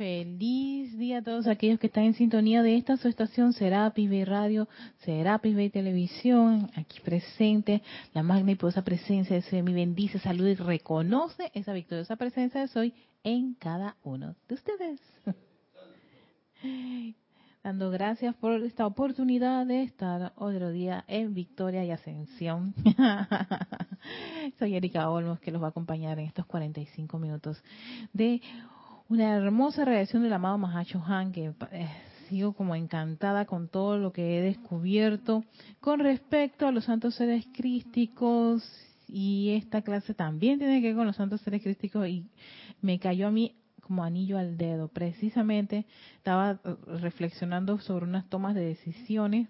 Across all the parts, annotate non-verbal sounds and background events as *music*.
Feliz día a todos aquellos que están en sintonía de esta su estación Serapis Bay Radio, Serapis Bay Televisión, aquí presente, la magna y poderosa presencia de Soy, mi bendice, salud y reconoce esa victoriosa presencia de Soy en cada uno de ustedes. *laughs* Dando gracias por esta oportunidad de estar otro día en victoria y ascensión. *laughs* Soy Erika Olmos que los va a acompañar en estos 45 minutos de una hermosa reacción del amado Mahacho Han, que eh, sigo como encantada con todo lo que he descubierto con respecto a los santos seres crísticos y esta clase también tiene que ver con los santos seres crísticos y me cayó a mí como anillo al dedo. Precisamente estaba eh, reflexionando sobre unas tomas de decisiones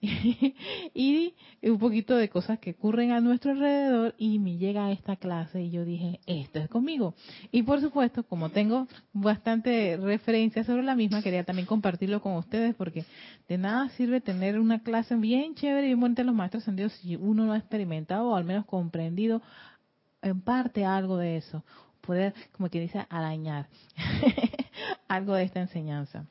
*laughs* y un poquito de cosas que ocurren a nuestro alrededor y me llega esta clase y yo dije, esto es conmigo. Y por supuesto, como tengo bastante referencia sobre la misma, quería también compartirlo con ustedes porque de nada sirve tener una clase bien chévere y bien bonita de los maestros Dios si uno no ha experimentado o al menos comprendido en parte algo de eso. Poder, como que dice, arañar *laughs* algo de esta enseñanza.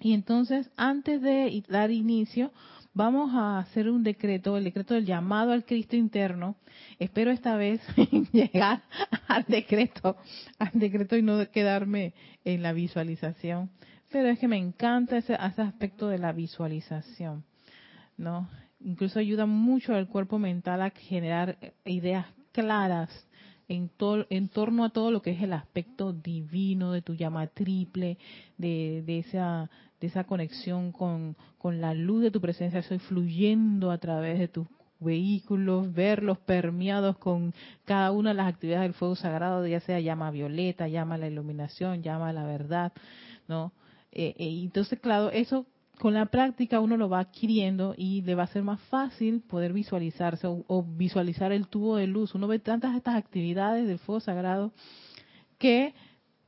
Y entonces, antes de dar inicio, vamos a hacer un decreto, el decreto del llamado al Cristo interno. Espero esta vez *laughs* llegar al decreto, al decreto y no quedarme en la visualización. Pero es que me encanta ese, ese aspecto de la visualización, ¿no? Incluso ayuda mucho al cuerpo mental a generar ideas claras en, en torno a todo lo que es el aspecto divino de tu llama triple, de, de esa de esa conexión con, con la luz de tu presencia, soy fluyendo a través de tus vehículos, verlos permeados con cada una de las actividades del fuego sagrado, ya sea llama violeta, llama la iluminación, llama la verdad, ¿no? Eh, eh, entonces, claro, eso con la práctica uno lo va adquiriendo y le va a ser más fácil poder visualizarse o, visualizar el tubo de luz. Uno ve tantas estas actividades del fuego sagrado que,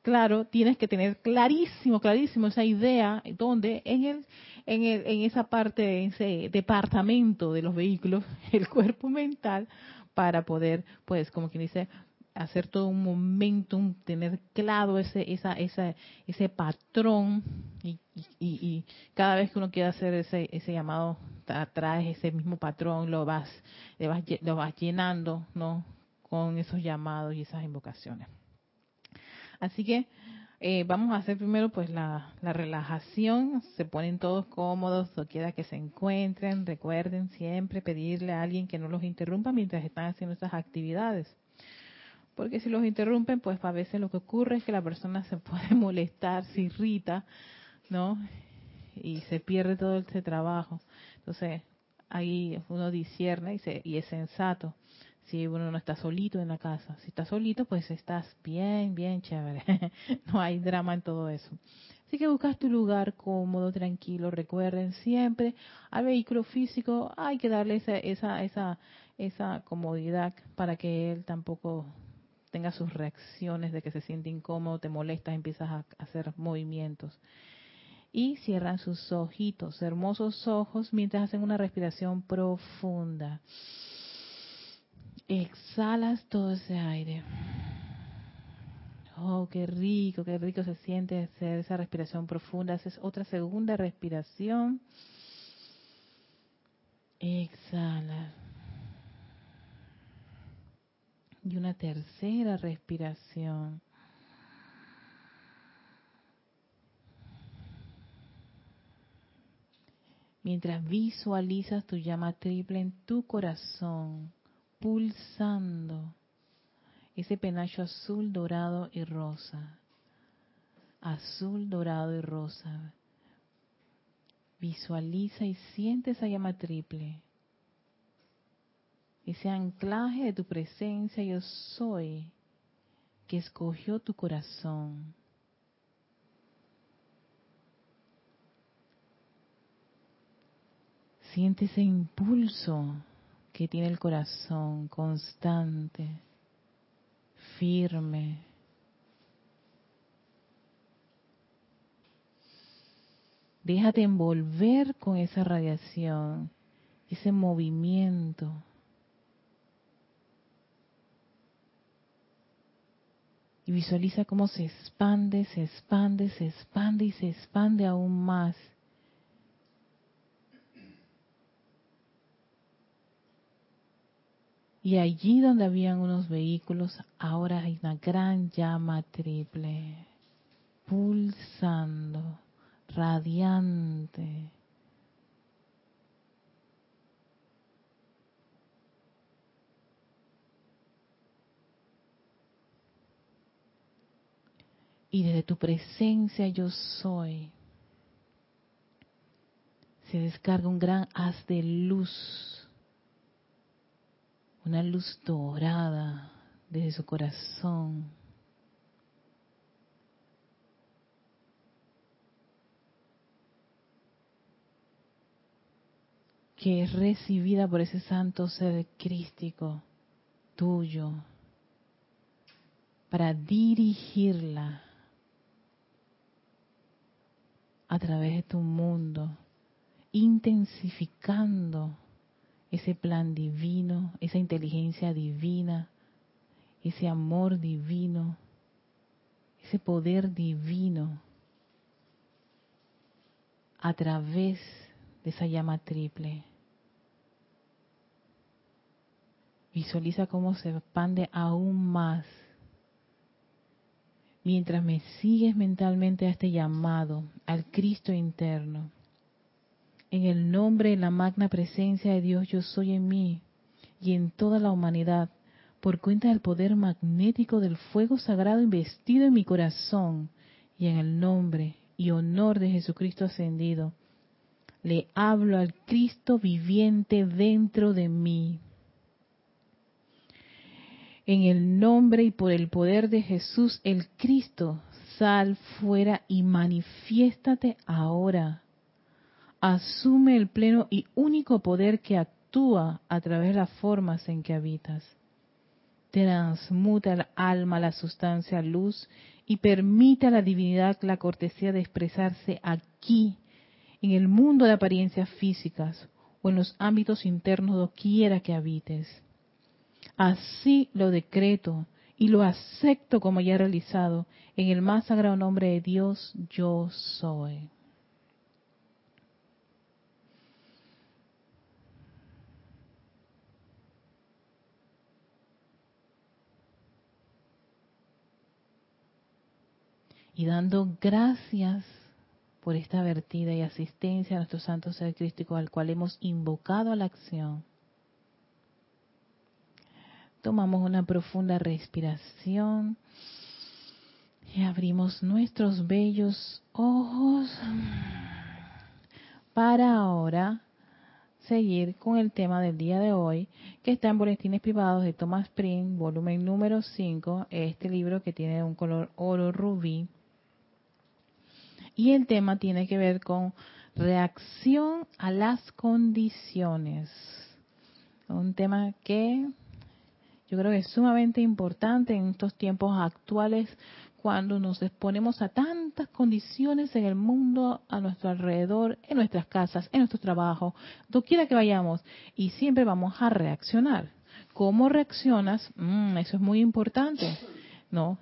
claro, tienes que tener clarísimo, clarísimo esa idea donde en el, en el, en esa parte, en ese departamento de los vehículos, *laughs* el cuerpo mental para poder, pues, como quien dice, hacer todo un momentum, tener claro ese, esa, esa, ese patrón y, y, cada vez que uno quiere hacer ese, ese llamado, traes ese mismo patrón, lo vas, vas, lo vas llenando, ¿no? Con esos llamados y esas invocaciones. Así que eh, vamos a hacer primero pues la, la, relajación, se ponen todos cómodos, quiera que se encuentren, recuerden siempre pedirle a alguien que no los interrumpa mientras están haciendo estas actividades porque si los interrumpen, pues a veces lo que ocurre es que la persona se *laughs* puede molestar, se irrita, ¿no? Y se pierde todo ese trabajo. Entonces, ahí uno discierne y, se, y es sensato. Si uno no está solito en la casa, si estás solito, pues estás bien, bien chévere. *laughs* no hay drama en todo eso. Así que buscas tu lugar cómodo, tranquilo. Recuerden siempre al vehículo físico hay que darle esa, esa, esa, esa comodidad para que él tampoco tenga sus reacciones de que se siente incómodo, te molestas, empiezas a hacer movimientos. Y cierran sus ojitos, hermosos ojos, mientras hacen una respiración profunda. Exhalas todo ese aire. Oh, qué rico, qué rico se siente hacer esa respiración profunda. Haces otra segunda respiración. Exhala. Y una tercera respiración. Mientras visualizas tu llama triple en tu corazón, pulsando ese penacho azul, dorado y rosa. Azul, dorado y rosa. Visualiza y siente esa llama triple ese anclaje de tu presencia yo soy que escogió tu corazón. Siente ese impulso que tiene el corazón constante, firme. Déjate envolver con esa radiación, ese movimiento.。Y visualiza cómo se expande, se expande, se expande y se expande aún más. Y allí donde habían unos vehículos, ahora hay una gran llama triple, pulsando, radiante. Y desde tu presencia yo soy, se descarga un gran haz de luz una luz dorada desde su corazón. que es recibida por ese santo ser crístico tuyo para dirigirla a través de tu mundo, intensificando ese plan divino, esa inteligencia divina, ese amor divino, ese poder divino a través de esa llama triple. Visualiza cómo se expande aún más mientras me sigues mentalmente a este llamado, al Cristo interno en el nombre de la magna presencia de Dios yo soy en mí y en toda la humanidad, por cuenta del poder magnético del fuego sagrado investido en mi corazón y en el nombre y honor de Jesucristo ascendido. Le hablo al Cristo viviente dentro de mí. En el nombre y por el poder de Jesús el Cristo, sal fuera y manifiéstate ahora asume el pleno y único poder que actúa a través de las formas en que habitas. Transmuta el alma, la sustancia, luz y permite a la divinidad la cortesía de expresarse aquí, en el mundo de apariencias físicas o en los ámbitos internos doquiera que habites. Así lo decreto y lo acepto como ya realizado en el más sagrado nombre de Dios, yo soy. y dando gracias por esta vertida y asistencia a nuestro santo ser crístico al cual hemos invocado a la acción. Tomamos una profunda respiración y abrimos nuestros bellos ojos para ahora seguir con el tema del día de hoy, que está en Boletines Privados de Thomas Prim, volumen número 5, este libro que tiene un color oro rubí, y el tema tiene que ver con reacción a las condiciones. Un tema que yo creo que es sumamente importante en estos tiempos actuales cuando nos exponemos a tantas condiciones en el mundo, a nuestro alrededor, en nuestras casas, en nuestro trabajo, doquiera que vayamos, y siempre vamos a reaccionar. ¿Cómo reaccionas? Mm, eso es muy importante, ¿no?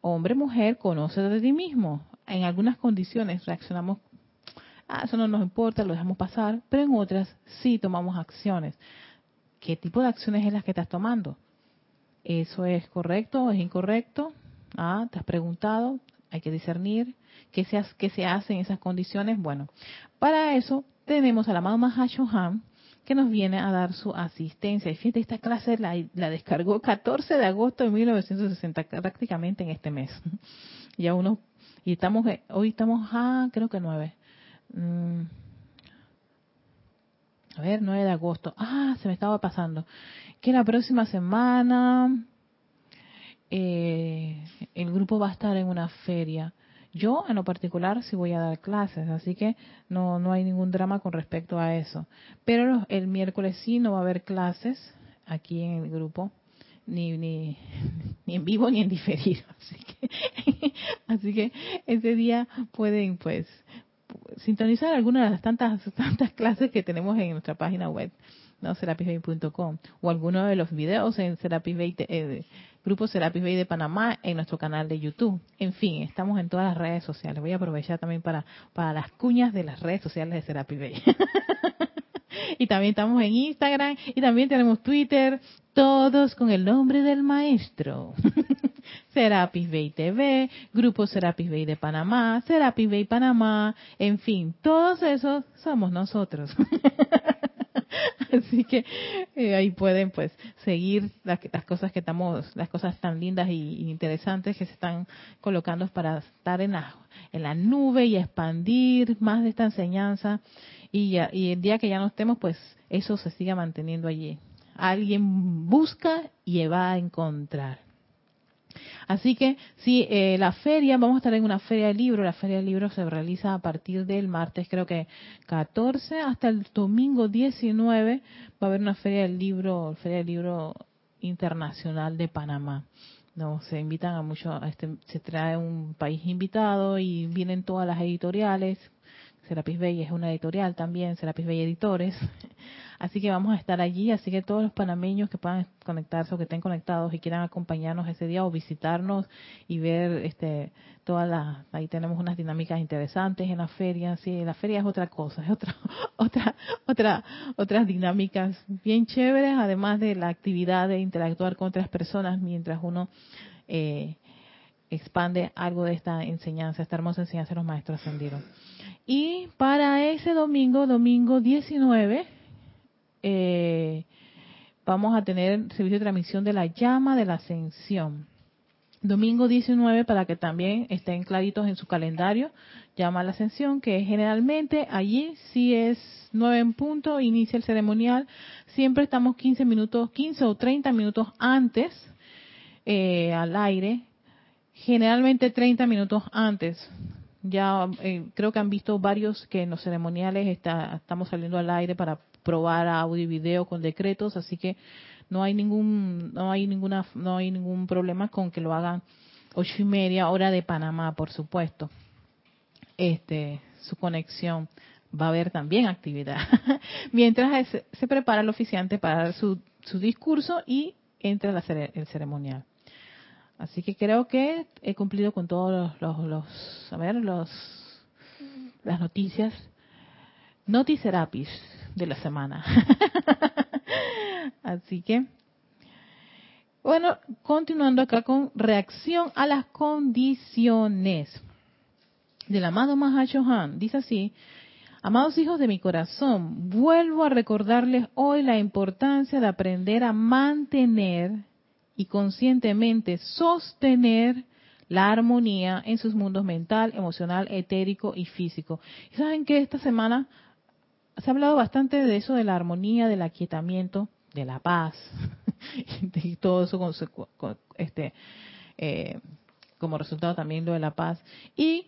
Hombre, mujer, conoce de ti mismo en algunas condiciones reaccionamos, ah, eso no nos importa, lo dejamos pasar, pero en otras sí tomamos acciones. ¿Qué tipo de acciones es las que estás tomando? ¿Eso es correcto o es incorrecto? Ah, ¿te has preguntado? Hay que discernir qué se, qué se hace en esas condiciones. Bueno, para eso tenemos al amado Mahashohan, que nos viene a dar su asistencia. Y fíjate, esta clase la, la, descargó 14 de agosto de 1960, prácticamente en este mes. *laughs* Ya uno y estamos, eh, hoy estamos a, creo que 9. Mm. a ver, 9 de agosto. Ah, se me estaba pasando. Que la próxima semana eh, el grupo va a estar en una feria. Yo, en lo particular, sí voy a dar clases, así que no, no hay ningún drama con respecto a eso. Pero el miércoles sí no va a haber clases aquí en el grupo ni, ni, ni en vivo ni en diferido. *laughs* Así que, así que ese día pueden pues sintonizar algunas de las tantas, tantas clases que tenemos en nuestra página web, ¿no? serapisbay.com o alguno de los videos en Serapis eh, Grupo Serapis Bay de Panamá en nuestro canal de YouTube. En fin, estamos en todas las redes sociales. Voy a aprovechar también para, para las cuñas de las redes sociales de Serapis Bay. *laughs* y también estamos en Instagram y también tenemos Twitter, todos con el nombre del maestro. *laughs* Serapis Bay TV, Grupo Serapis Bay de Panamá, Serapis Bay Panamá, en fin, todos esos somos nosotros. *laughs* *laughs* Así que eh, ahí pueden pues seguir las, cosas que estamos, las cosas tan lindas y, interesantes que se están colocando para estar en la, en la nube y expandir más de esta enseñanza y, y el día que ya no estemos pues eso se siga manteniendo allí. Alguien busca y va a encontrar. Así que sí, eh, la feria, vamos a estar en una feria de libros. La feria de libros se realiza a partir del martes, creo que 14 hasta el domingo 19 va a haber una feria del libro, feria del libro internacional de Panamá. No, se invitan a muchos, este, se trae un país invitado y vienen todas las editoriales. Serapis Bay es una editorial también, Serapis Bay Editores. *laughs* Así que vamos a estar allí, así que todos los panameños que puedan conectarse o que estén conectados y quieran acompañarnos ese día o visitarnos y ver este todas las ahí tenemos unas dinámicas interesantes en la feria, sí, la feria es otra cosa, es otra *laughs* otra otra otras dinámicas bien chéveres, además de la actividad de interactuar con otras personas mientras uno eh, expande algo de esta enseñanza, esta hermosa enseñanza de los maestros ascendidos. Y para ese domingo, domingo 19, eh, vamos a tener servicio de transmisión de la llama de la ascensión. Domingo 19 para que también estén claritos en su calendario, llama a la ascensión, que generalmente allí si es 9 en punto, inicia el ceremonial. Siempre estamos 15 minutos, 15 o 30 minutos antes eh, al aire, generalmente 30 minutos antes. Ya eh, creo que han visto varios que en los ceremoniales está, estamos saliendo al aire para probar audio y video con decretos, así que no hay ningún no hay ninguna no hay ningún problema con que lo hagan ocho y media hora de Panamá, por supuesto. Este su conexión va a haber también actividad *laughs* mientras se, prepara el oficiante para su, su discurso y entra el ceremonial. Así que creo que he cumplido con todos los, los, a ver, los, las noticias. Noticerapis de la semana. *laughs* Así que, bueno, continuando acá con reacción a las condiciones del amado Mahashohan. Dice así, amados hijos de mi corazón, vuelvo a recordarles hoy la importancia de aprender a mantener y conscientemente sostener la armonía en sus mundos mental, emocional, etérico y físico. Y saben que esta semana se ha hablado bastante de eso, de la armonía, del aquietamiento, de la paz, *laughs* y todo eso con, este, eh, como resultado también lo de la paz. Y,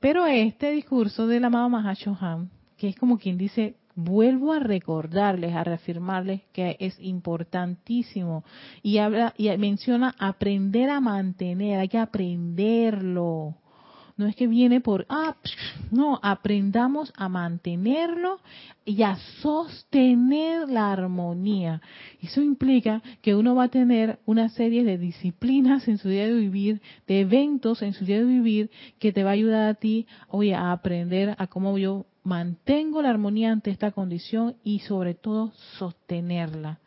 pero este discurso del amado Mahashohan, que es como quien dice, vuelvo a recordarles, a reafirmarles que es importantísimo y habla y menciona aprender a mantener, hay que aprenderlo no es que viene por, ah, no, aprendamos a mantenerlo y a sostener la armonía. Eso implica que uno va a tener una serie de disciplinas en su día de vivir, de eventos en su día de vivir, que te va a ayudar a ti, oye, a aprender a cómo yo mantengo la armonía ante esta condición y sobre todo sostenerla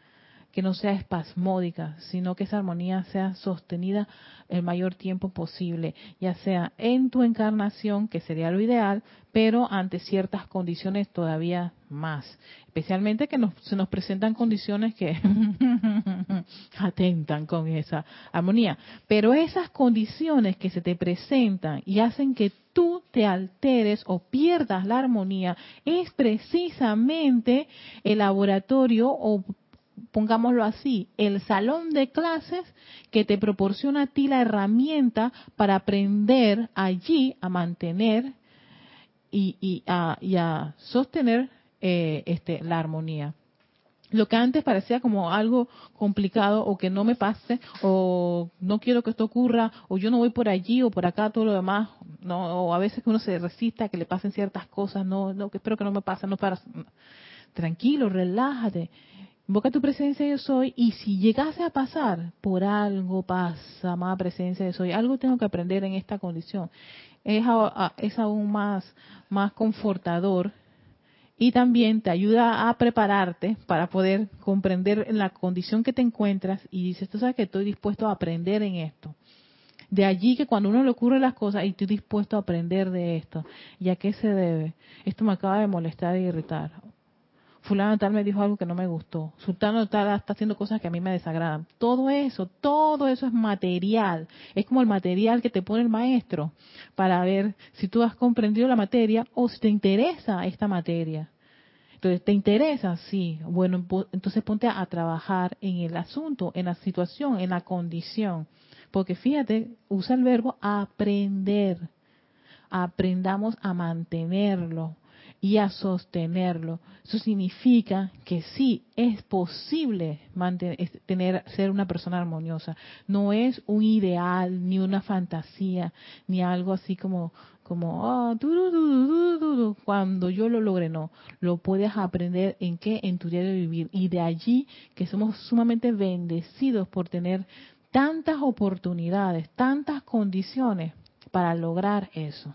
que no sea espasmódica, sino que esa armonía sea sostenida el mayor tiempo posible, ya sea en tu encarnación, que sería lo ideal, pero ante ciertas condiciones todavía más. Especialmente que se nos presentan condiciones que *laughs* atentan con esa armonía. Pero esas condiciones que se te presentan y hacen que tú te alteres o pierdas la armonía, es precisamente el laboratorio o pongámoslo así, el salón de clases que te proporciona a ti la herramienta para aprender allí a mantener y, a, sostener eh, este, la armonía. Lo que antes parecía como algo complicado o que no me pase o no quiero que esto ocurra o yo no voy por allí o por acá todo lo demás, no, o a veces que uno se resista a que le pasen ciertas cosas, no, no, que espero que no me pase, no para, tranquilo, relájate Invoca tu presencia yo soy y si llegase a pasar, por algo pasa, amada presencia yo soy, algo tengo que aprender en esta condición. Es, es aún más, confortador y también te ayuda a prepararte para poder comprender la condición que te encuentras y dices, tú sabes que estoy dispuesto a aprender en esto. De allí que cuando uno le ocurre las cosas y estoy dispuesto a aprender de esto. ¿Y a qué se debe? Esto me acaba de molestar e irritar fulano tal me dijo algo que no me gustó, sultano tal está haciendo cosas que a mí me desagradan. Todo eso, todo eso es material. Es como el material que te pone el maestro para ver si tú has comprendido la materia o si te interesa esta materia. Entonces, ¿te interesa? Sí. Bueno, entonces ponte a trabajar en el asunto, en la situación, en la condición. Porque fíjate, usa el verbo aprender. Aprendamos a mantenerlo y a sostenerlo. Eso significa que sí es posible mantener, tener, ser una persona armoniosa. No es un ideal, ni una fantasía, ni algo así como, como, oh, cuando yo lo logre, no. Lo puedes aprender en qué, en tu día de vivir. Y de allí que somos sumamente bendecidos por tener tantas oportunidades, tantas condiciones para lograr eso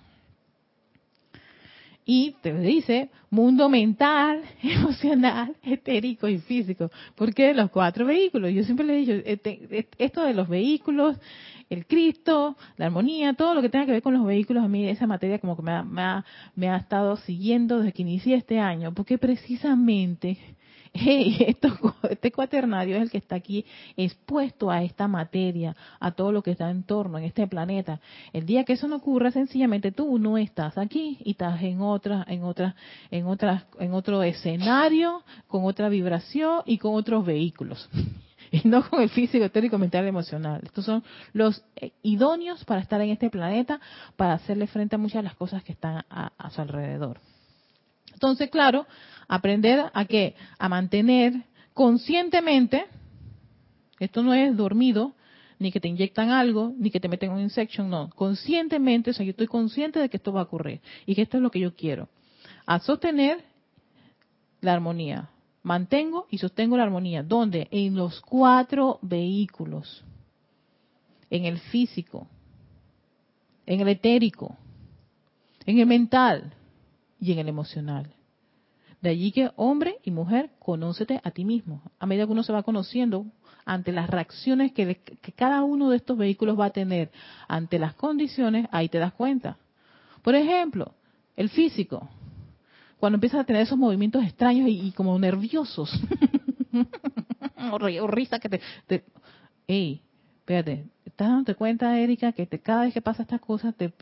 y te dice mundo mental, *laughs* emocional, etérico y físico. Porque los cuatro vehículos, yo siempre le he dicho, este, esto de los vehículos, el Cristo, la armonía, todo lo que tenga que ver con los vehículos, a mí esa materia como que me ha, me ha, me ha estado siguiendo desde que inicié este año, porque precisamente *laughs* este cuaternario es el que está aquí expuesto a esta materia, a todo lo que está en torno, en este planeta. El día que eso no ocurra, sencillamente tú no estás aquí y estás en otra, en otra, en otras, en otro escenario, con otra vibración y con otros vehículos. *laughs* y no con el físico, etérico, mental, emocional. Estos son los eh, idóneos para estar en este planeta, para hacerle frente a muchas de las cosas que están a su alrededor. Entonces, claro, aprender a qué? A mantener conscientemente, esto no es dormido, ni que te inyectan algo, ni que te meten un insection, no, conscientemente, o sea, yo estoy consciente de que esto va a ocurrir y que esto es lo que yo quiero. A sostener la armonía. Mantengo y sostengo la armonía. ¿Dónde? En los cuatro vehículos. En el físico, en el etérico, en el mental y en el emocional. De allí que hombre y mujer, conócete a ti mismo. A medida que uno se va conociendo ante las reacciones que, cada uno de estos vehículos va a tener ante las condiciones, ahí te das cuenta. Por ejemplo, el físico, cuando empiezas a tener esos movimientos extraños y, como nerviosos, *laughs* risa que te, te espérate, ¿estás dándote cuenta, Erika, que cada vez que pasa estas cosas te,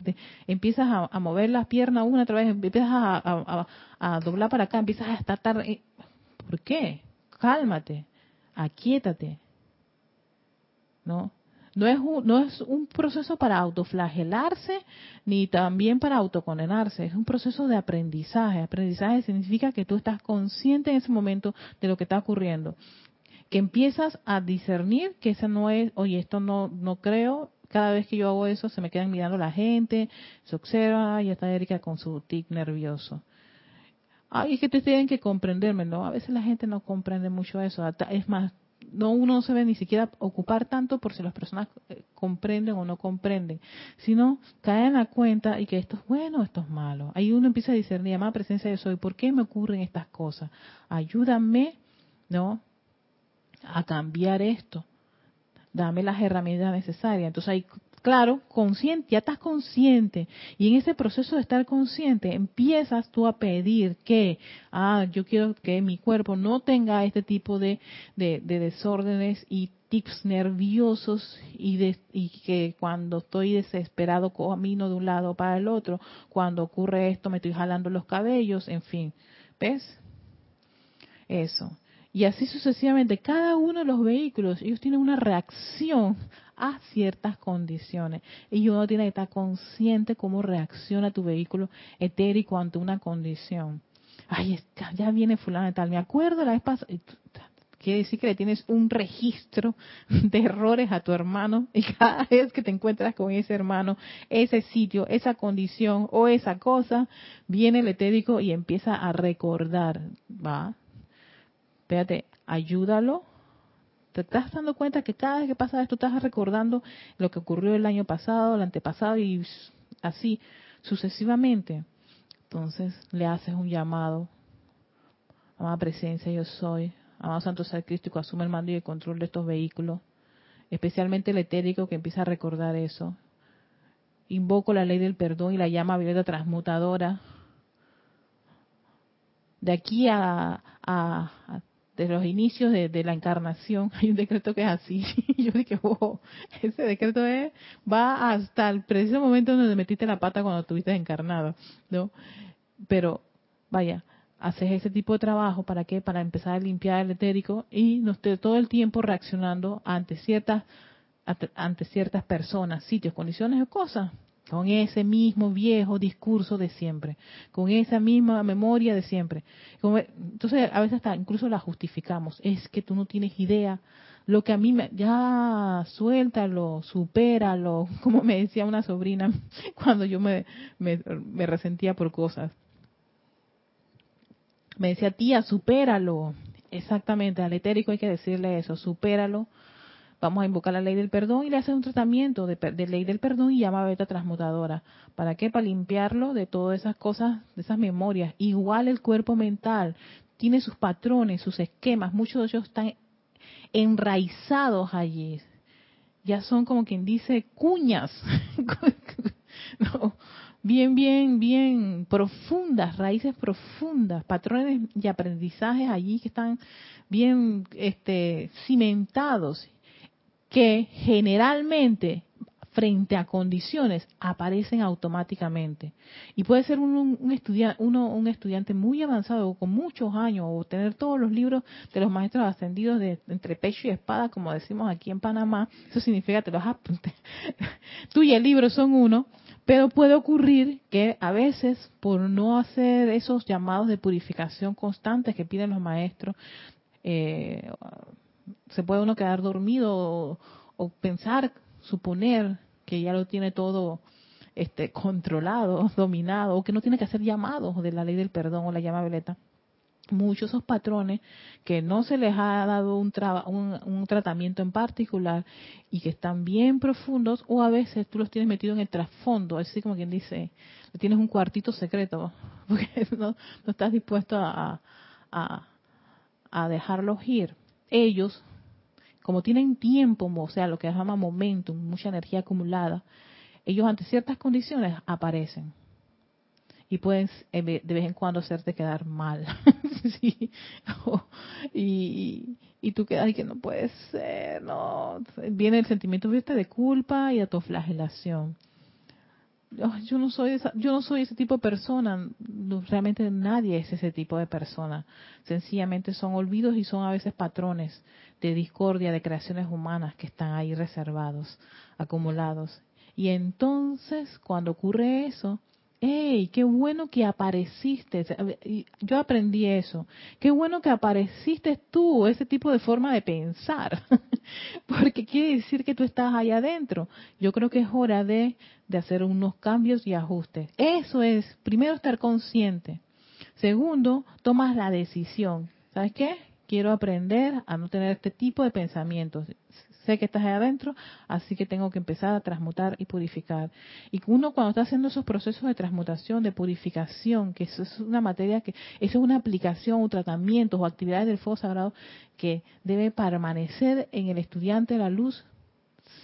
empiezas a, mover las piernas una otra vez, empiezas a, doblar para acá, empiezas a estar... ¿Por qué? Cálmate, aquíétate. ¿No? No es, un, no es un proceso para autoflagelarse ni también para autocondenarse, es un proceso de aprendizaje. Aprendizaje significa que tú estás consciente en ese momento de lo que está ocurriendo que empiezas a discernir que esa no es, oye, esto no, no creo, cada vez que yo hago eso se me quedan mirando la gente, se observa, y está Erika con su tic nervioso. Ay, es que te tienen que comprenderme, ¿no? A veces la gente no comprende mucho eso. Es más, no uno se ve ni siquiera ocupar tanto por si las personas eh, comprenden o no comprenden, sino caer en la cuenta y que esto es bueno, esto es malo. Ahí uno empieza a discernir, más presencia de soy, ¿por qué me ocurren estas cosas? Ayúdame, ¿no? A cambiar esto. Dame las herramientas necesarias. Entonces ahí, claro, consciente, ya estás consciente. Y en ese proceso de estar consciente, empiezas tú a pedir que, ah, yo quiero que mi cuerpo no tenga este tipo de, de, desórdenes y tics nerviosos y, de, y que cuando estoy desesperado camino de un lado para el otro, cuando ocurre esto me estoy jalando los cabellos, en fin. ¿Ves? Eso. Y así sucesivamente, cada uno de los vehículos, ellos tienen una reacción a ciertas condiciones. Y uno tiene que estar consciente cómo reacciona tu vehículo etérico ante una condición. Ay, ya viene fulano y tal. Me acuerdo la vez pasada. Quiere decir que le tienes un registro de errores a tu hermano y cada *laughs* vez que te encuentras con ese hermano, ese sitio, esa condición o esa cosa, viene el etérico y empieza a recordar, ¿va? Espérate, ayúdalo. Te estás dando cuenta que cada vez que pasa esto estás recordando lo que ocurrió el año pasado, el antepasado y así sucesivamente. Entonces le haces un llamado. Amada presencia, yo soy. Amado Santo Ser Cristo, asume el mando y el control de estos vehículos. Especialmente el etérico que empieza a recordar eso. Invoco la ley del perdón y la llama violeta transmutadora. De aquí a, de los inicios de, la encarnación, *laughs* hay un decreto que es así. *laughs* yo dije, wow, ese decreto es, va hasta el preciso momento donde metiste la pata cuando estuviste encarnado, ¿no? Pero, vaya, haces ese tipo de trabajo, ¿para qué? Para empezar a limpiar el etérico y no esté todo el tiempo reaccionando ante ciertas, ante ciertas personas, sitios, condiciones o cosas con ese mismo viejo discurso de siempre, con esa misma memoria de siempre. Entonces, a veces hasta incluso la justificamos. Es que tú no tienes idea. Lo que a mí me, ya suéltalo, supéralo, *laughs* como me decía una sobrina *laughs* cuando yo me, me, me resentía por cosas. Me decía, tía, supéralo. Exactamente, al etérico hay que decirle eso, supéralo, vamos a invocar la ley del perdón y le hace un tratamiento de, ley del perdón y llama beta transmutadora. ¿Para qué? Para limpiarlo de todas esas cosas, de esas memorias. Igual el cuerpo mental tiene sus patrones, sus esquemas, muchos de ellos están enraizados allí. Ya son como quien dice cuñas. *laughs* bien, bien, bien profundas, raíces profundas, patrones y aprendizajes allí que están bien este, cimentados que generalmente frente a condiciones aparecen automáticamente. Y puede ser un, un, estudiante, uno, un estudiante muy avanzado con muchos años o tener todos los libros de los maestros ascendidos de entre pecho y espada, como decimos aquí en Panamá. Eso significa que te los apuntes. *laughs* Tú y el libro son uno, pero puede ocurrir que a veces por no hacer esos llamados de purificación constantes que piden los maestros, eh, se puede uno quedar dormido o, pensar, suponer que ya lo tiene todo este controlado, *laughs* dominado, o que no tiene que hacer llamados de la ley del perdón o la llama violeta. Muchos esos patrones que no se les ha dado un, un, tratamiento en particular y que están bien profundos, o a veces tú los tienes metido en el trasfondo, así como quien dice, tienes un cuartito secreto, *laughs* porque no, no estás dispuesto a, a, a dejarlos ir. Ellos como tienen tiempo, o sea, lo que se llama momentum, mucha energía acumulada, ellos ante ciertas condiciones aparecen y pueden de vez en cuando hacerte quedar mal. *laughs* y, y tú quedas y que no puede ser, no. Viene el sentimiento de culpa y autoflagelación yo no soy esa, yo no soy ese tipo de persona, realmente nadie es ese tipo de persona. Sencillamente son olvidos y son a veces patrones de discordia de creaciones humanas que están ahí reservados, acumulados. Y entonces, cuando ocurre eso, ¡Ey, qué bueno que apareciste! Yo aprendí eso. Qué bueno que apareciste tú, ese tipo de forma de pensar. *laughs* Porque quiere decir que tú estás ahí adentro. Yo creo que es hora de, de hacer unos cambios y ajustes. Eso es, primero, estar consciente. Segundo, tomas la decisión. ¿Sabes qué? Quiero aprender a no tener este tipo de pensamientos sé que estás ahí adentro, así que tengo que empezar a transmutar y purificar. Y uno cuando está haciendo esos procesos de transmutación, de purificación, que eso es una materia que, eso es una aplicación o tratamientos o actividades del fuego sagrado que debe permanecer en el estudiante de la luz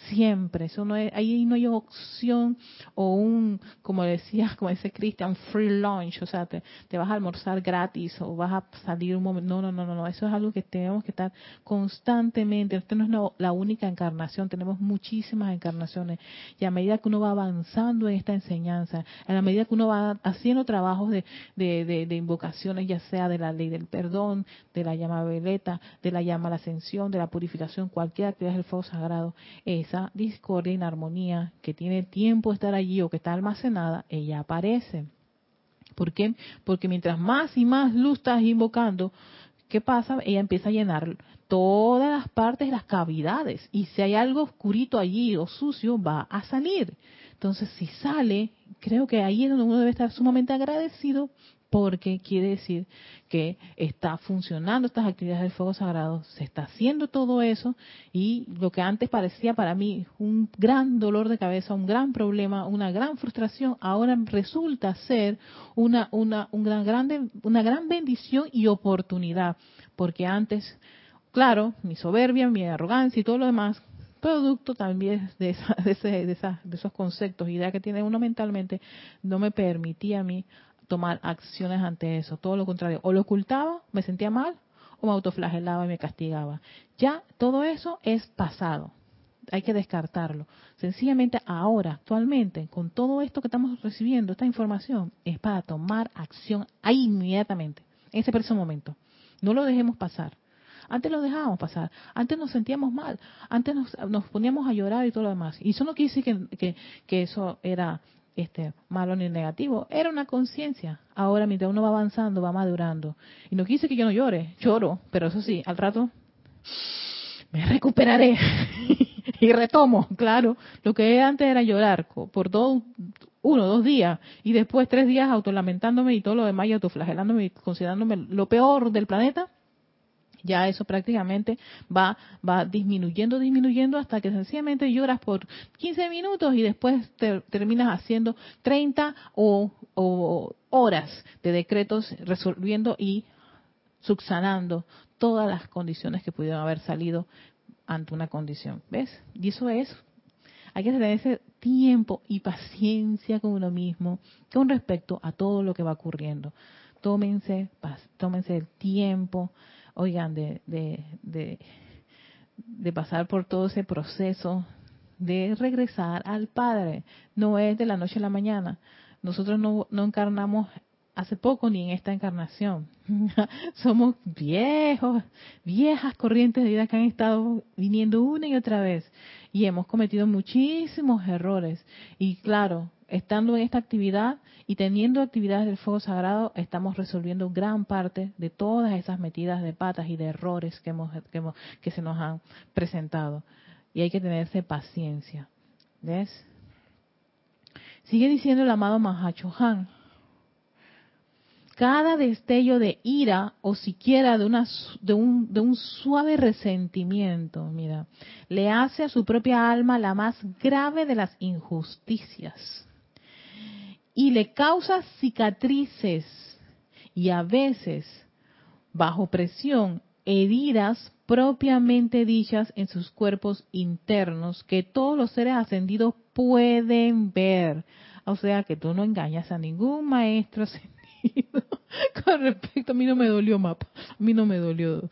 siempre. Eso no es, ahí no hay opción o un, como decía, *laughs* como dice Cristian, free lunch, o sea, te, vas a almorzar gratis o vas a salir un momento. No, no, no, no, eso es algo que tenemos que estar constantemente. Esta no es la, única encarnación, tenemos muchísimas encarnaciones. Y a medida que uno va avanzando en esta enseñanza, a la medida que uno va haciendo trabajos de, de, de, invocaciones, ya sea de la ley del perdón, de la llama veleta, de la llama a la ascensión, de la purificación, cualquier actividad del fuego sagrado, esa discordia, inarmonía que tiene tiempo de estar allí o que está almacenada, ella aparece. ¿Por qué? Porque mientras más y más luz estás invocando, ¿qué pasa? Ella empieza a llenar todas las partes, las cavidades. Y si hay algo oscurito allí o sucio, va a salir. Entonces, si sale, creo que ahí es donde uno debe estar sumamente agradecido porque quiere decir que está funcionando estas actividades del fuego sagrado, se está haciendo todo eso y lo que antes parecía para mí un gran dolor de cabeza, un gran problema, una gran frustración, ahora resulta ser una una un gran grande una gran bendición y oportunidad, porque antes claro, mi soberbia, mi arrogancia y todo lo demás producto también de, *laughs* de, ese, de, de esos conceptos, ideas que tiene uno mentalmente, no me permitía a mí tomar acciones ante eso. Todo lo contrario, o lo ocultaba, me sentía mal, o me autoflagelaba y me castigaba. Ya todo eso es pasado. Hay que descartarlo. Sencillamente ahora, actualmente, con todo esto que estamos recibiendo, esta información, es para tomar acción ahí inmediatamente, en ese preciso momento. No lo dejemos pasar. Antes lo dejábamos pasar, antes nos sentíamos mal, antes nos, poníamos a llorar y todo lo demás. Y eso no quiere decir que, que eso era este, malo ni negativo, era una conciencia. Ahora mientras uno va avanzando, va madurando. Y no quise que yo no llore, lloro, pero eso sí, al rato me recuperaré *laughs* y retomo, claro. Lo que antes era llorar por todo uno, dos días y después tres días autolamentándome y todo lo demás y autoflagelándome y considerándome lo peor del planeta ya eso prácticamente va, va disminuyendo, disminuyendo hasta que sencillamente lloras por 15 minutos y después te, terminas haciendo 30 o, o horas de decretos resolviendo y subsanando todas las condiciones que pudieron haber salido ante una condición. ¿Ves? Y eso es, hay que tener ese tiempo y paciencia con uno mismo con respecto a todo lo que va ocurriendo. Tómense, tómense el tiempo oigan, de, de, de, pasar por todo ese proceso de regresar al Padre. No es de la noche a la mañana. Nosotros no, no encarnamos hace poco ni en esta encarnación. *laughs* Somos viejos, viejas corrientes de vida que han estado viniendo una y otra vez y hemos cometido muchísimos errores. Y claro, estando en esta actividad y teniendo actividades del fuego sagrado, estamos resolviendo gran parte de todas esas metidas de patas y de errores que, hemos, que, se nos han presentado. Y hay que tenerse paciencia. ¿Ves? Sigue diciendo el amado Mahacho Han. Cada destello de ira o siquiera de, una, de, un, de un suave resentimiento, mira, le hace a su propia alma la más grave de las injusticias y le causa cicatrices y a veces, bajo presión, heridas propiamente dichas en sus cuerpos internos que todos los seres ascendidos pueden ver. O sea que tú no engañas a ningún maestro *laughs* ascendido. Con respecto, a mí no me dolió mapa, a mí no me dolió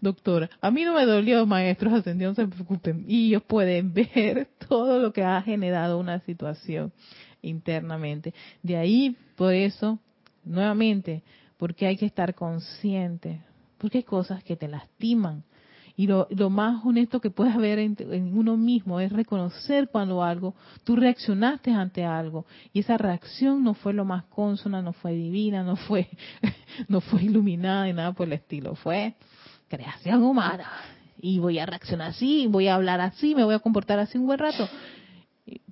doctora, a mí no me dolió maestros ascendidos, no se preocupen. Y ellos pueden *laughs* ver todo lo que ha generado una situación internamente. De ahí, por eso, nuevamente, porque hay que estar consciente, porque hay cosas que te lastiman. Y lo, más honesto que puedes ver en, uno mismo es reconocer cuando algo, tú reaccionaste ante algo y esa reacción no fue lo más consona, no fue divina, no fue, *laughs* no fue iluminada ni nada por el estilo, fue creación humana. Y voy a reaccionar así, voy a hablar así, me voy a comportar así un buen rato.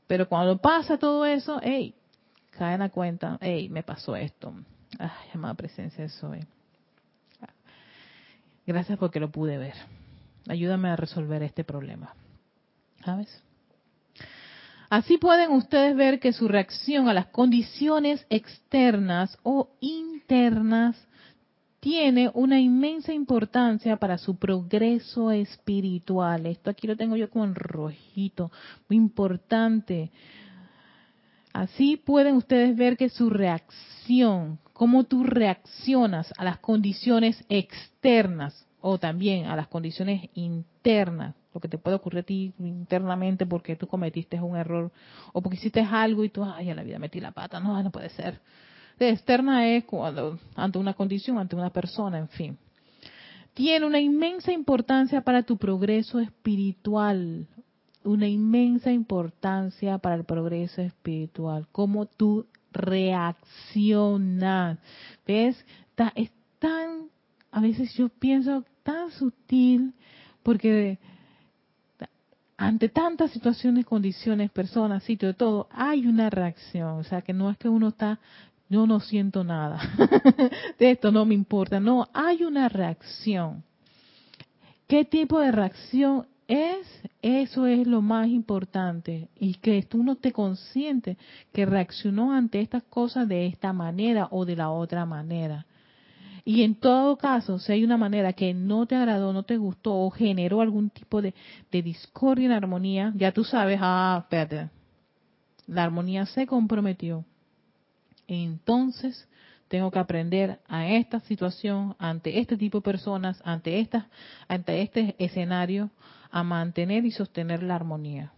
Pero cuando pasa todo eso, hey, caen a cuenta, hey, me pasó esto. Ay, llamada presencia de Soy. Gracias porque lo pude ver. Ayúdame a resolver este problema. ¿Sabes? Así pueden ustedes ver que su reacción a las condiciones externas o internas tiene una inmensa importancia para su progreso espiritual. Esto aquí lo tengo yo con rojito, muy importante. Así pueden ustedes ver que su reacción, cómo tú reaccionas a las condiciones externas o también a las condiciones internas, lo que te puede ocurrir a ti internamente porque tú cometiste un error o porque hiciste algo y tú, ay, a la vida metí la pata, no, no puede ser externa es cuando, ante una condición, ante una persona, en fin. Tiene una inmensa importancia para tu progreso espiritual, una inmensa importancia para el progreso espiritual, cómo tú reaccionas. ¿Ves? es tan, a veces yo pienso, tan sutil, porque ante tantas situaciones, condiciones, personas, sitio, de todo, hay una reacción. O sea, que no es que uno está, yo no siento nada, *laughs* de esto no me importa. No, hay una reacción. ¿Qué tipo de reacción es? Eso es lo más importante. Y que tú no te consciente que reaccionó ante estas cosas de esta manera o de la otra manera. Y en todo caso, si hay una manera que no te agradó, no te gustó o generó algún tipo de, discordia en armonía, ya tú sabes, ah, espérate, la armonía se comprometió. Entonces, tengo que aprender a esta situación, ante este tipo de personas, ante, esta, ante este escenario, a mantener y sostener la armonía.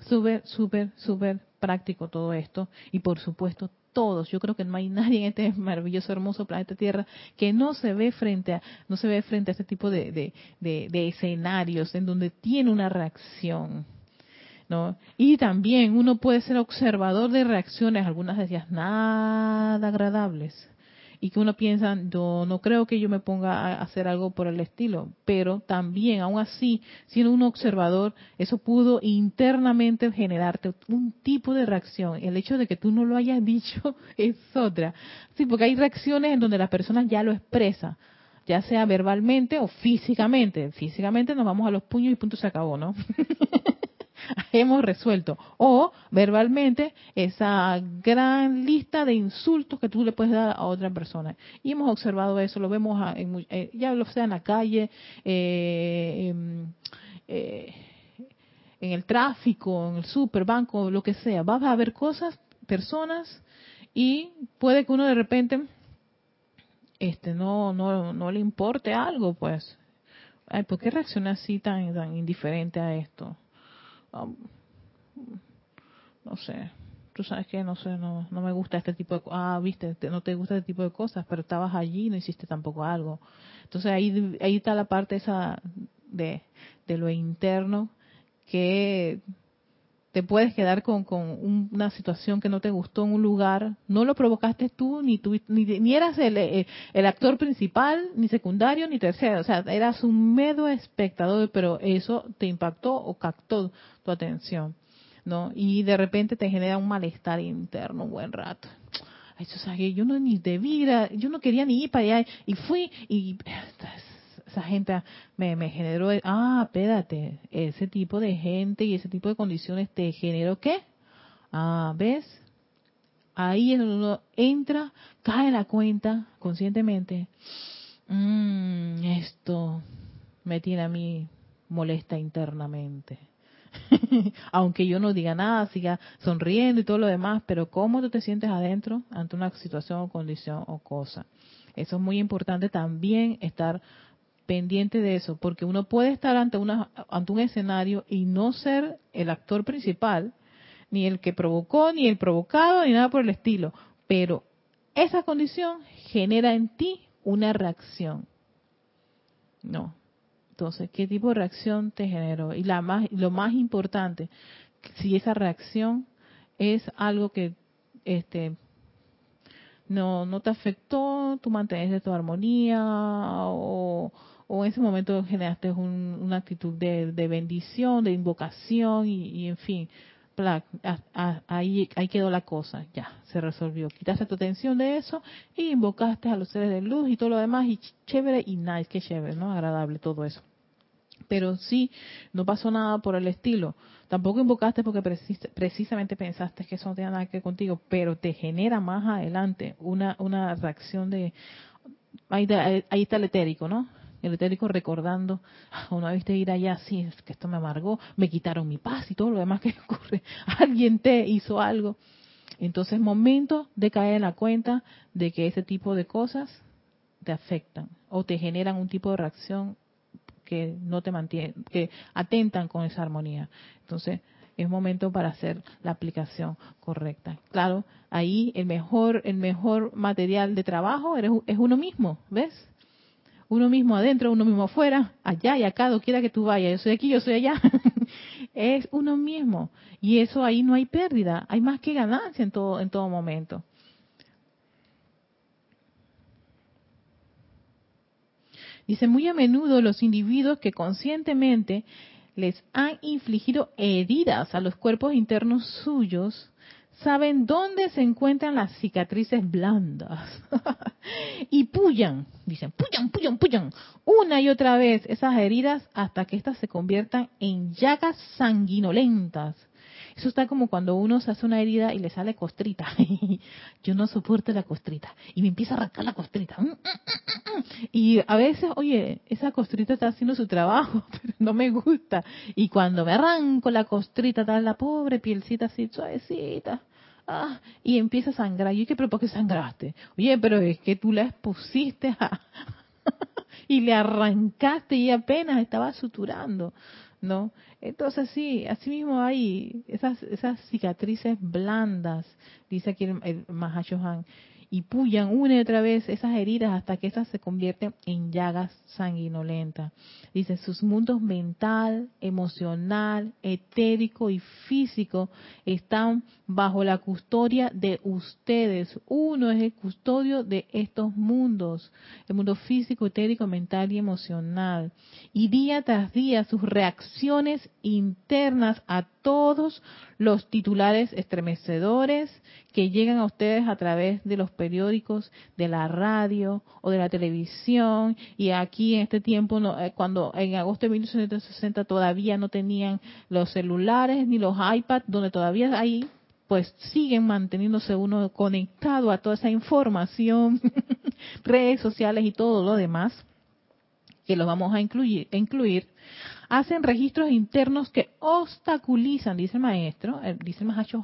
Súper, súper, súper práctico todo esto. Y por supuesto, todos, yo creo que no hay *laughs* nadie en este maravilloso, hermoso planeta Tierra que no se ve frente a, no se ve frente a este tipo de, de, escenarios en donde tiene una reacción. ¿No? Y también uno puede ser observador de reacciones, algunas de ellas nada agradables, y que uno piensa, yo no creo que yo me ponga a hacer algo por el estilo, pero también, aún así, siendo un observador, eso pudo internamente generarte un tipo de reacción. El hecho de que tú no lo hayas *laughs* dicho es otra. Sí, porque hay reacciones en donde la persona ya lo expresa ya sea verbalmente o físicamente. Físicamente nos vamos a los puños y punto se acabó, ¿no? *laughs* *laughs* hemos resuelto. O verbalmente esa gran lista de insultos que tú le puedes dar a otra persona. Y hemos observado eso, lo vemos en, eh, ya lo sea en la calle, eh, eh, en, el tráfico, en el superbanco, lo que sea. Vas a ver cosas, personas, y puede que uno de repente este no no no le importe algo pues Ay, ¿por qué reacciona así tan, tan indiferente a esto? No sé, tú sabes que no sé, no, no me gusta este tipo de ah, viste, no te gusta este tipo de cosas, pero estabas allí no hiciste tampoco algo. Entonces ahí, ahí está la parte esa de, de lo interno que te puedes quedar con, con una situación que no te gustó en un lugar, no lo provocaste tú, ni tú, ni, ni eras el, el, el, actor principal, ni secundario, ni tercero, o sea, eras un medio espectador, pero eso te impactó o captó tu atención, ¿no? Y de repente te genera un malestar interno un buen rato. Ay, yo no ni debía, yo no quería ni ir para allá, y fui, y esa gente me, me generó, ah, espérate, ese tipo de gente y ese tipo de condiciones te generó qué? Ah, ¿ves? Ahí es donde uno entra, cae la cuenta conscientemente. Mm, esto me tiene a mí molesta internamente. *laughs* Aunque yo no diga nada, siga sonriendo y todo lo demás, pero ¿cómo tú te sientes adentro ante una situación o condición o cosa? Eso es muy importante también estar pendiente de eso, porque uno puede estar ante, una, ante un escenario y no ser el actor principal, ni el que provocó, ni el provocado, ni nada por el estilo, pero esa condición genera en ti una reacción. No. Entonces, ¿qué tipo de reacción te generó? Y la más, lo más importante, si esa reacción es algo que este no no te afectó, tú mantienes tu armonía o, o en ese momento generaste una actitud de, bendición, de invocación y, en fin, ahí, ahí quedó la cosa, ya, se resolvió. Quitaste tu atención de eso y invocaste a los seres de luz y todo lo demás y chévere y nice, qué chévere, ¿no? Agradable todo eso. Pero sí, no pasó nada por el estilo. Tampoco invocaste porque precisamente pensaste que eso no tenía nada que ver contigo, pero te genera más adelante una, una reacción de... Ahí, ahí está el etérico, ¿no? El etérico recordando, ah, una vez te ir allá, sí, es que esto me amargó, me quitaron mi paz y todo lo demás que *laughs* ocurre, alguien te hizo algo. Entonces, es momento de caer en la cuenta de que ese tipo de cosas te afectan o te generan un tipo de reacción que no te mantiene, que atentan con esa armonía. Entonces, es momento para hacer la aplicación correcta. Claro, ahí el mejor, el mejor material de trabajo es uno mismo, ¿ves? Uno mismo adentro, uno mismo afuera, allá y acá, quiera que tú vayas, yo soy aquí, yo soy allá, *laughs* es uno mismo. Y eso ahí no hay pérdida, hay más que ganancia en todo, en todo momento. Dice, muy a menudo los individuos que conscientemente les han infligido heridas a los cuerpos internos suyos, saben dónde se encuentran las cicatrices blandas. *laughs* y puyan, dicen, puyan, puyan, puyan, una y otra vez esas heridas hasta que éstas se conviertan en llagas sanguinolentas eso está como cuando uno se hace una herida y le sale costrita. *laughs* Yo no soporto la costrita. Y me empieza a arrancar la costrita. Mm, mm, mm, y a veces, oye, esa costrita está haciendo su trabajo, *laughs* pero no me gusta. Y cuando me arranco la costrita, está la pobre pielcita así suavecita. Ah, y empieza a sangrar. Y yo, ¿qué, pero por qué sangraste? Oye, pero es que tú la expusiste *laughs* y le arrancaste y apenas estaba suturando. ¿no? Entonces sí, así mismo hay esas, esas cicatrices blandas, dice aquí el, el Mahashohan, y puyan una y otra vez esas heridas hasta que esas se convierten en llagas sanguinolentas. Dice, sus mundos mental, emocional, etérico y físico están bajo la custodia de ustedes. Uno es el custodio de estos mundos, el mundo físico, etérico, mental y emocional. Y día tras día sus reacciones internas a todos los titulares estremecedores que llegan a ustedes a través de los periódicos, de la radio o de la televisión. Y aquí en este tiempo, eh, cuando en agosto de 1960 todavía no tenían los celulares ni los iPads, donde todavía ahí pues siguen manteniéndose uno conectado a toda esa información, *laughs* redes sociales y todo lo demás, que los vamos a incluir, incluir hacen registros internos que obstaculizan, dice el maestro, eh, dice el Mahacho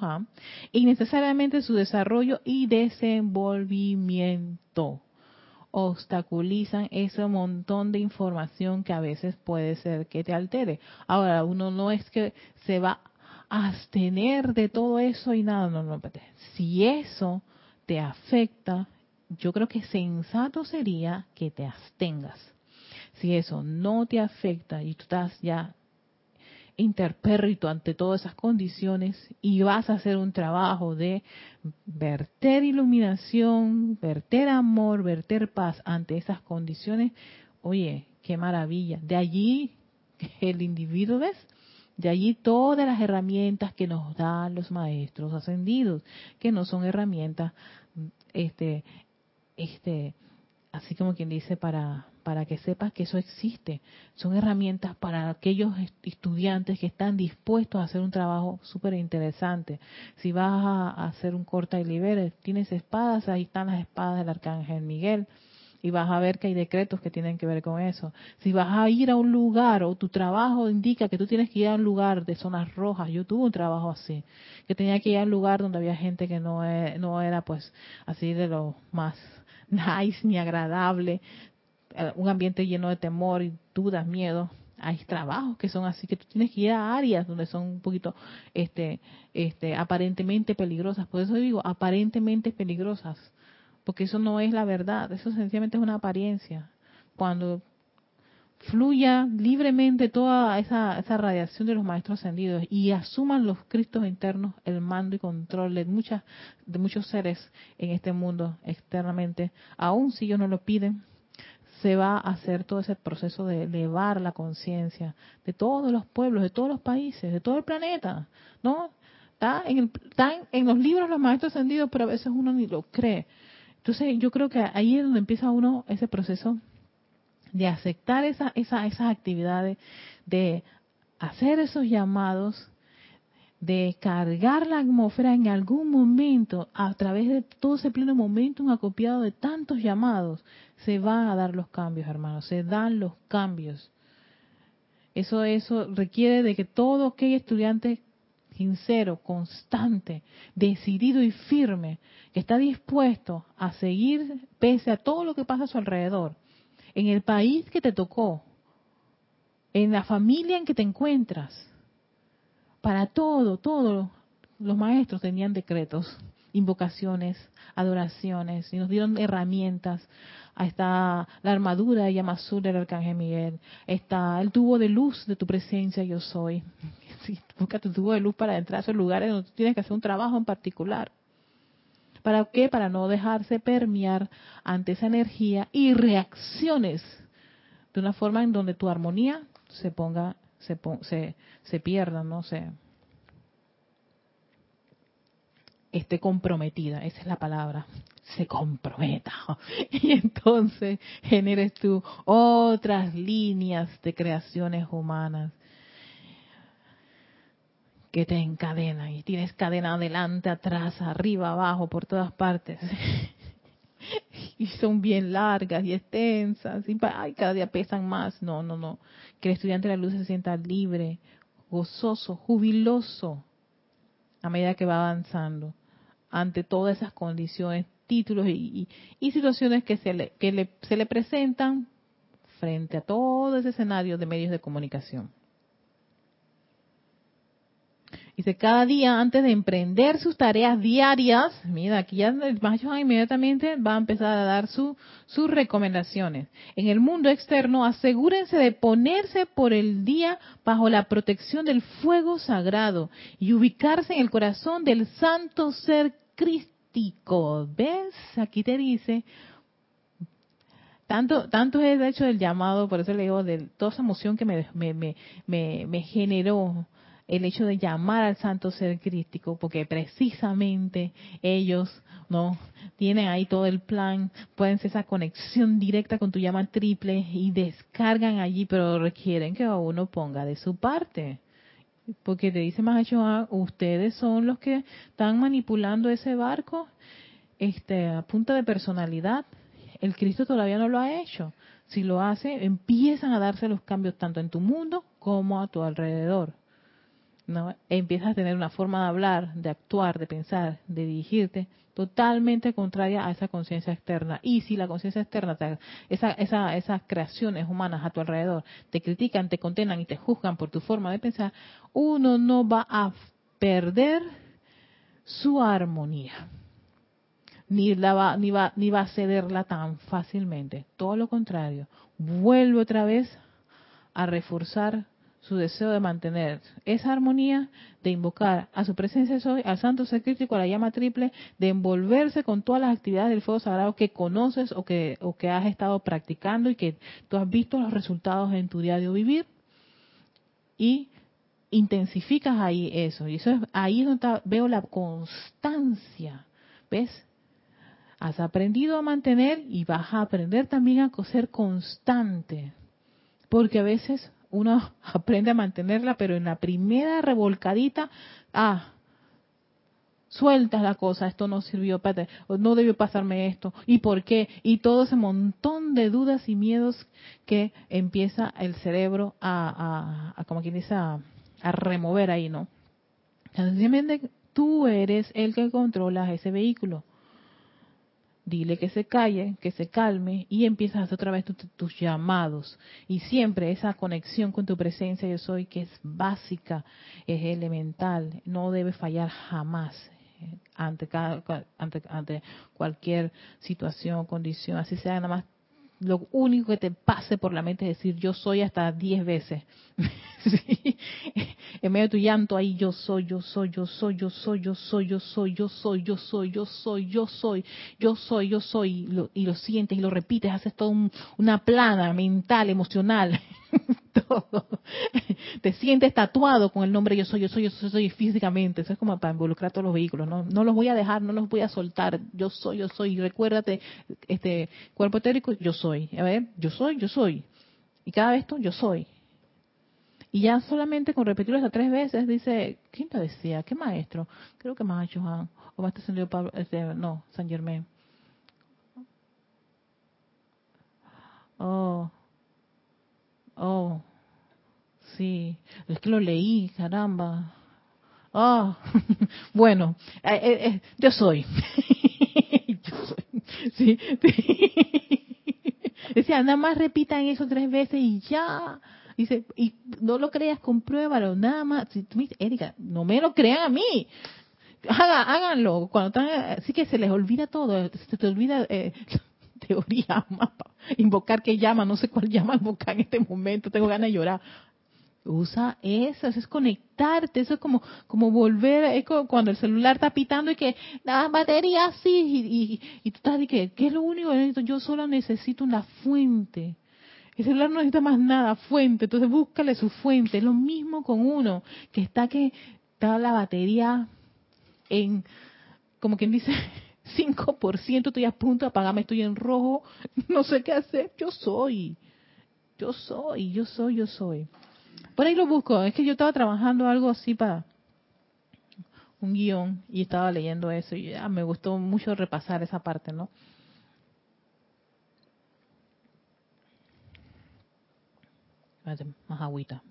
innecesariamente su desarrollo y desenvolvimiento. Obstaculizan ese montón de información que a veces puede ser que te altere. Ahora, uno no es que se va a abstener de todo eso y nada, no, no, si eso te afecta, yo creo que sensato sería que te abstengas si eso no te afecta y tú estás ya interpérrito ante todas esas condiciones y vas a hacer un trabajo de verter iluminación, verter amor, verter paz ante esas condiciones, oye, qué maravilla. De allí el individuo, ¿ves? De allí todas las herramientas que nos dan los maestros ascendidos, que no son herramientas, este, este, así como quien dice para para que sepas que eso existe. Son herramientas para aquellos estudiantes que están dispuestos a hacer un trabajo súper interesante. Si vas a hacer un corta y libere, tienes espadas, ahí están las espadas del arcángel Miguel. Y vas a ver que hay decretos que tienen que ver con eso. Si vas a ir a un lugar o tu trabajo indica que tú tienes que ir a un lugar de zonas rojas, yo tuve un trabajo así, que tenía que ir a un lugar donde había gente que no, e, no era pues así de lo más *laughs* nice ni agradable, un ambiente lleno de temor y dudas, miedo, hay trabajos que son así que tú tienes que ir a áreas donde son un poquito este este aparentemente peligrosas. Por eso digo aparentemente peligrosas porque eso no es la verdad eso sencillamente es una apariencia. Cuando fluya libremente toda esa, esa radiación de los maestros ascendidos y asuman los cristos internos el mando y control de muchas de muchos seres en este mundo externamente aun si ellos no lo piden se va a hacer todo ese proceso de elevar la conciencia de todos los pueblos, de todos los países, de todo el planeta, ¿no? Está en, el, en, los libros los maestros ascendidos, pero a veces uno ni lo cree. Entonces yo creo que ahí es donde empieza uno ese proceso de aceptar esa, esa, esas actividades, de hacer esos llamados de cargar la atmósfera en algún momento, a través de todo ese pleno momento, un acopiado de tantos llamados, se van a dar los cambios, hermanos, se dan los cambios. Eso, eso requiere de que todo aquel estudiante sincero, constante, decidido y firme, que está dispuesto a seguir pese a todo lo que pasa a su alrededor, en el país que te tocó, en la familia en que te encuentras, para todo, todo, los maestros tenían decretos, invocaciones, adoraciones, y nos dieron herramientas. Ahí está la armadura de llama del Arcángel Miguel. Está el tubo de luz de tu presencia, yo soy. *laughs* busca tu tubo de luz para entrar a esos lugares donde tienes que hacer un trabajo en particular. ¿Para qué? Para no dejarse permear ante esa energía y reacciones de una forma en donde tu armonía se ponga, se, se, se no sé, esté comprometida, esa es la palabra, se comprometa. *laughs* Y entonces generes tú otras líneas de creaciones humanas que te encadenan y tienes cadena adelante, atrás, arriba, abajo, por todas partes. *laughs* y son bien largas y extensas y ay, cada día pesan más. No, no, no. Que el estudiante de la luz se sienta libre, gozoso, jubiloso a medida que va avanzando ante todas esas condiciones, títulos y, situaciones que, se le, que le, se le presentan frente a todo ese escenario de medios de comunicación. Dice, cada día antes de emprender sus tareas diarias, mira, aquí ya el macho inmediatamente va a empezar a dar su, sus recomendaciones. En el mundo externo, asegúrense de ponerse por el día bajo la protección del fuego sagrado y ubicarse en el corazón del santo ser crístico. ¿Ves? Aquí te dice, tanto, tanto es el hecho del llamado, por eso le digo, de toda esa emoción que me, me, me, me generó el hecho de llamar al santo ser crístico, porque precisamente ellos no tienen ahí todo el plan, pueden ser esa conexión directa con tu llama triple y descargan allí, pero requieren que uno ponga de su parte. Porque te dice más ah, ustedes son los que están manipulando ese barco este, a punta de personalidad. El Cristo todavía no lo ha hecho. Si lo hace, empiezan a darse los cambios tanto en tu mundo como a tu alrededor. ¿No? empiezas a tener una forma de hablar, de actuar, de pensar, de dirigirte totalmente contraria a esa conciencia externa. Y si la conciencia externa, esa, esa, esas creaciones humanas a tu alrededor, te critican, te condenan y te juzgan por tu forma de pensar, uno no va a perder su armonía. Ni, la va, ni, va, ni va a cederla tan fácilmente. Todo lo contrario, vuelve otra vez a reforzar su deseo de mantener esa armonía, de invocar a su presencia soy, al santo ser a la llama triple, de envolverse con todas las actividades del fuego sagrado que conoces o que, o que has estado practicando y que tú has visto los resultados en tu diario vivir y intensificas ahí eso. Y eso es ahí donde veo la constancia. ¿Ves? Has aprendido a mantener y vas a aprender también a ser constante. Porque a veces uno *laughs* aprende a mantenerla, pero en la primera revolcadita, ah, sueltas la cosa, esto no sirvió, no debió pasarme esto, ¿y por qué? Y todo ese montón de dudas y miedos que empieza el cerebro a, a, como quien dice, a, a remover ahí, ¿no? Sencillamente tú eres el que controlas ese vehículo dile que se calle, que se calme y empiezas a hacer otra vez tus llamados. Y siempre esa conexión con tu presencia yo soy, que es básica, es elemental, no debe fallar jamás eh, ante, cada, ante, ante cualquier situación o condición, así sea nada más lo único que te pase por la mente es decir yo soy hasta diez veces. En medio de tu llanto ahí yo soy, yo soy, yo soy, yo soy, yo soy, yo soy, yo soy, yo soy, yo soy, yo soy, yo soy, yo soy, y lo, sientes y lo repites, haces toda una plana mental, emocional, *laughs* todo. Te sientes tatuado con el nombre yo soy, yo soy, yo soy, yo soy físicamente. Eso es como para involucrar todos los vehículos. No, no los voy a dejar, no los voy a soltar. Yo soy, yo soy. Recuérdate, este cuerpo etérico, yo soy. A ver, yo soy, yo soy. Y cada vez tú, yo soy. Y ya solamente con repetirlo hasta tres veces, dice, ¿quién decía? ¿Qué maestro? Creo que más Johan, o más San Pablo, este, no, San Germain. Oh, oh, sí, es que lo leí, caramba. Oh, *laughs* bueno, eh, eh, eh, yo soy. *laughs* yo soy. Sí, *laughs* Decía, nada más repitan eso tres veces y ya. Dice, y no lo creas, compruébalo, nada más. Erika, no me lo crean a mí. háganlo. Cuando están, así que se les olvida todo. Se te olvida eh, teoría, mapa, *laughs* invocar que llama, no sé cuál llama invocar en este momento, tengo ganas de llorar. Usa eso, eso es conectarte, eso es como, como volver, es como cuando el celular está pitando y que la batería así, y, y, y, tú estás de que, ¿qué es lo único que necesito? Yo solo necesito una fuente El celular no necesita más nada, fuente, entonces búscale su fuente. Es lo mismo con uno, que está que está la batería en, como quien dice, *laughs* 5%, estoy a punto de apagarme, estoy en rojo, *laughs* no sé qué hacer. Yo soy, yo soy, yo soy, yo soy. Por ahí lo busco, es que yo estaba trabajando algo así para un guion y estaba leyendo eso y ya me gustó mucho repasar esa parte, ¿no? más agüita.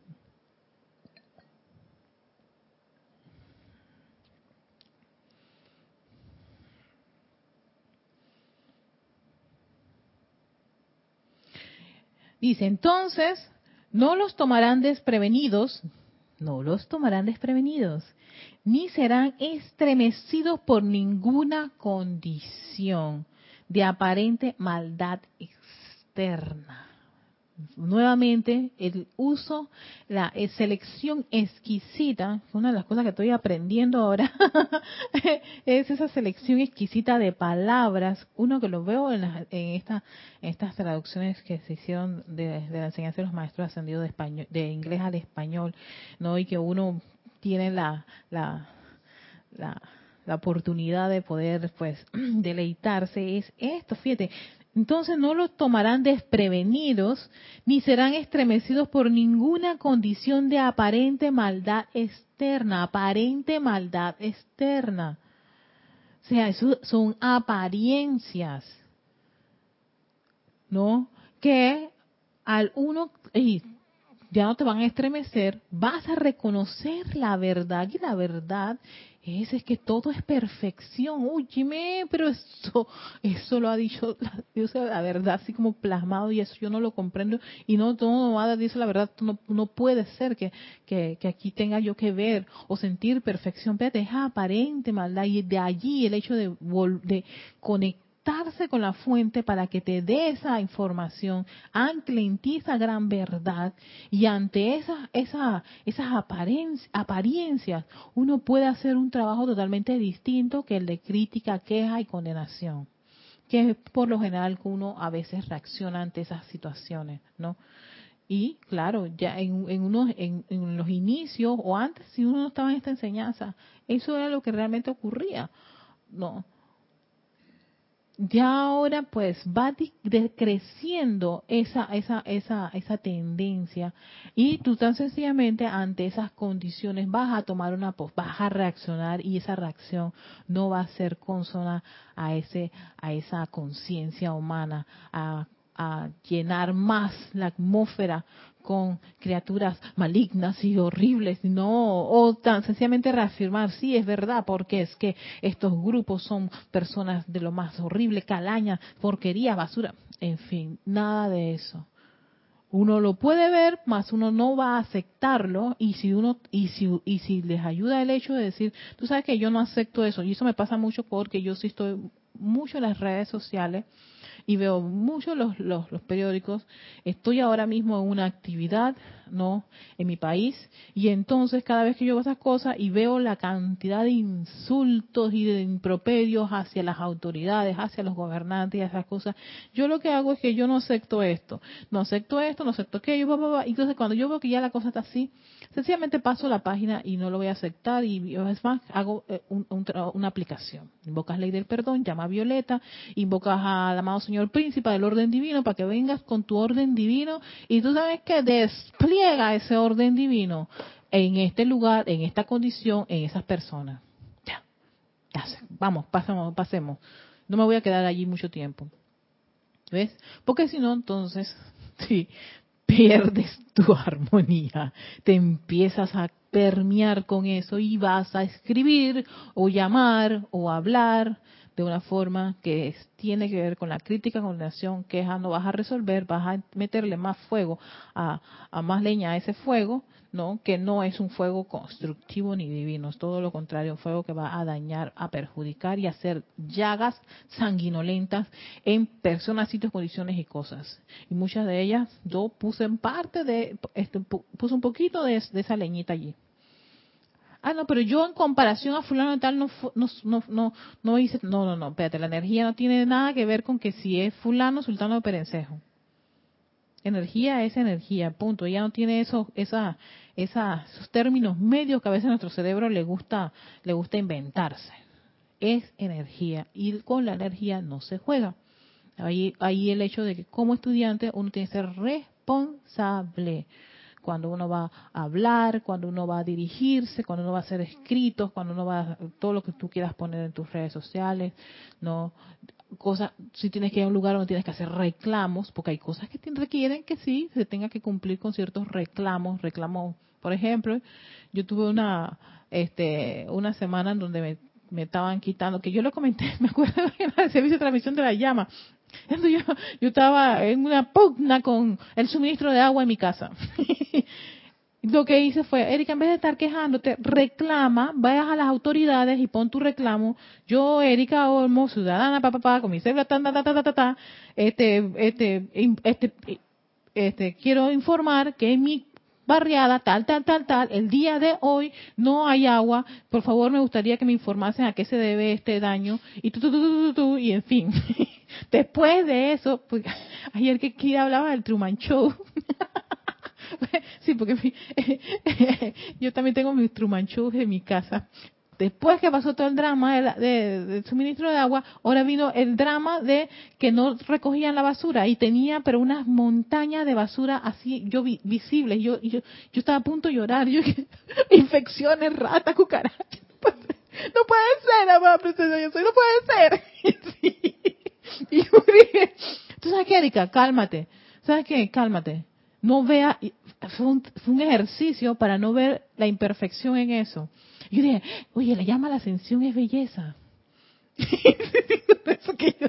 Dice, entonces, no los tomarán desprevenidos, no los tomarán desprevenidos, ni serán estremecidos por ninguna condición de aparente maldad externa nuevamente el uso, la eh, selección exquisita, una de las cosas que estoy aprendiendo ahora, *laughs* es esa selección exquisita de palabras, uno que lo veo en, en, esta, en estas traducciones que se hicieron de, la enseñanza de los maestros ascendidos de, español, de inglés al español, ¿no? y que uno tiene la, la, la la oportunidad de poder pues *clears throat* deleitarse es esto, fíjate, entonces no los tomarán desprevenidos, ni serán estremecidos por ninguna condición de aparente maldad externa, aparente maldad externa. O sea, eso son apariencias, ¿no? Que al uno, ya no te van a estremecer, vas a reconocer la verdad y la verdad es, es que todo es perfección. Úyeme, pero eso, eso lo ha dicho Dios, la verdad, así como plasmado, y eso yo no lo comprendo. Y no, todo no dice la verdad, no, no puede ser que, que, que, aquí tenga yo que ver o sentir perfección. Pero es aparente maldad, y de allí el hecho de, de conectar con la fuente para que te dé esa información, ancle en ti esa gran verdad y ante esas, esa, esas apariencias uno puede hacer un trabajo totalmente distinto que el de crítica, queja y condenación, que es por lo general que uno a veces reacciona ante esas situaciones, ¿no? Y claro, ya en, en, unos, en, en los inicios o antes, si uno no estaba en esta enseñanza, eso era lo que realmente ocurría. No, ya ahora pues va decreciendo esa, esa, esa, esa tendencia y tú tan sencillamente ante esas condiciones vas a tomar una vas a reaccionar y esa reacción no va a ser consona a ese, a esa conciencia humana, a, a llenar más la atmósfera con criaturas malignas y horribles, no, o tan sencillamente reafirmar, sí, es verdad, porque es que estos grupos son personas de lo más horrible, calaña, porquería, basura, en fin, nada de eso. Uno lo puede ver, más uno no va a aceptarlo y si uno y si y si les ayuda el hecho de decir, tú sabes que yo no acepto eso y eso me pasa mucho porque yo sí estoy mucho en las redes sociales y veo mucho los, los, periódicos. Estoy ahora mismo en una actividad, ¿no? En mi país. Y entonces cada vez que yo veo esas cosas y veo la cantidad de insultos y de impropedios hacia las autoridades, hacia los gobernantes y esas cosas, yo lo que hago es que yo no acepto esto. No acepto esto, no acepto aquello, Entonces cuando yo veo que ya la cosa está así, sencillamente paso la página y no lo voy a aceptar y es más, hago eh, una aplicación. Invocas ley del perdón, llama a Violeta, invocas al amado Señor Príncipe del orden divino para que vengas con tu orden divino y tú sabes que despliega ese orden divino en este lugar, en esta condición, en esas personas. Ya, ya vamos, pasemos, pasemos. No me voy a quedar allí mucho tiempo. ¿Ves? Porque si no, entonces, *laughs* sí, pierdes tu *laughs* armonía, te empiezas a permear con eso y vas a escribir o llamar o hablar de una forma que tiene que ver con la crítica, condenación, queja, no vas a resolver, vas a meterle más fuego, a, más leña a ese fuego, ¿no? Que no es un fuego constructivo ni divino, es todo lo contrario, un fuego que va a dañar, a perjudicar y a hacer llagas sanguinolentas en personas, sitios, condiciones y cosas. Y muchas de ellas yo puse en parte de, este, puse un poquito de esa leñita allí. Ah, no, pero yo en comparación a fulano tal no, no, no, no, no hice, no, no, no, espérate, la energía no tiene nada que ver con que si es fulano, sultano o perencejo. energía es energía, punto. Ya no tiene esos, esa, esa, esos términos medios que a veces nuestro cerebro le gusta, le gusta inventarse. Es energía y con la energía no se juega. Ahí, ahí el hecho de que como estudiante uno tiene que ser responsable cuando uno va a hablar, cuando uno va a dirigirse, cuando uno va a hacer escritos, cuando uno va a todo lo que tú quieras poner en tus redes sociales, no cosas, si tienes que ir a un lugar donde tienes que hacer reclamos, porque hay cosas que requieren que sí se tenga que cumplir con ciertos reclamos, reclamos, por ejemplo, yo tuve una este una semana en donde me, me estaban quitando, que yo lo comenté, *laughs* me acuerdo en el servicio de transmisión de la llama, *laughs* yo, yo estaba en una pugna con el suministro de agua en mi casa. *laughs* Lo que hice fue, Erika, en vez de estar quejándote, reclama, vayas a las autoridades y pon tu reclamo. Yo, Erika Olmo, ciudadana, papá, pa, con mi cédula, ta, ta, ta, ta, ta, este, este, este, este, quiero informar que en mi barriada, tal, tal, tal, tal, el día de hoy no hay agua, por favor me gustaría que me informasen a qué se debe este daño, y tú, tú, tú, tú, tú, y en fin. *laughs* Después de eso, pues, *laughs* ayer que Kira hablaba del Truman Show. *laughs* sí, porque *laughs* yo también tengo mis Truman Shows en mi casa. Después que pasó todo el drama del suministro de agua, ahora vino el drama de que no recogían la basura y tenía pero unas montañas de basura así yo visibles. Yo, yo, yo estaba a punto de llorar. Yo, infecciones, ratas, cucarachas. No puede ser, amada princesa, yo soy, no puede ser. *laughs* Y yo dije, ¿tú sabes qué, Erika? Cálmate. ¿Sabes qué? Cálmate. No vea, fue un, fue un ejercicio para no ver la imperfección en eso. Y yo dije, oye, le llama la ascensión es belleza. *laughs* eso que yo,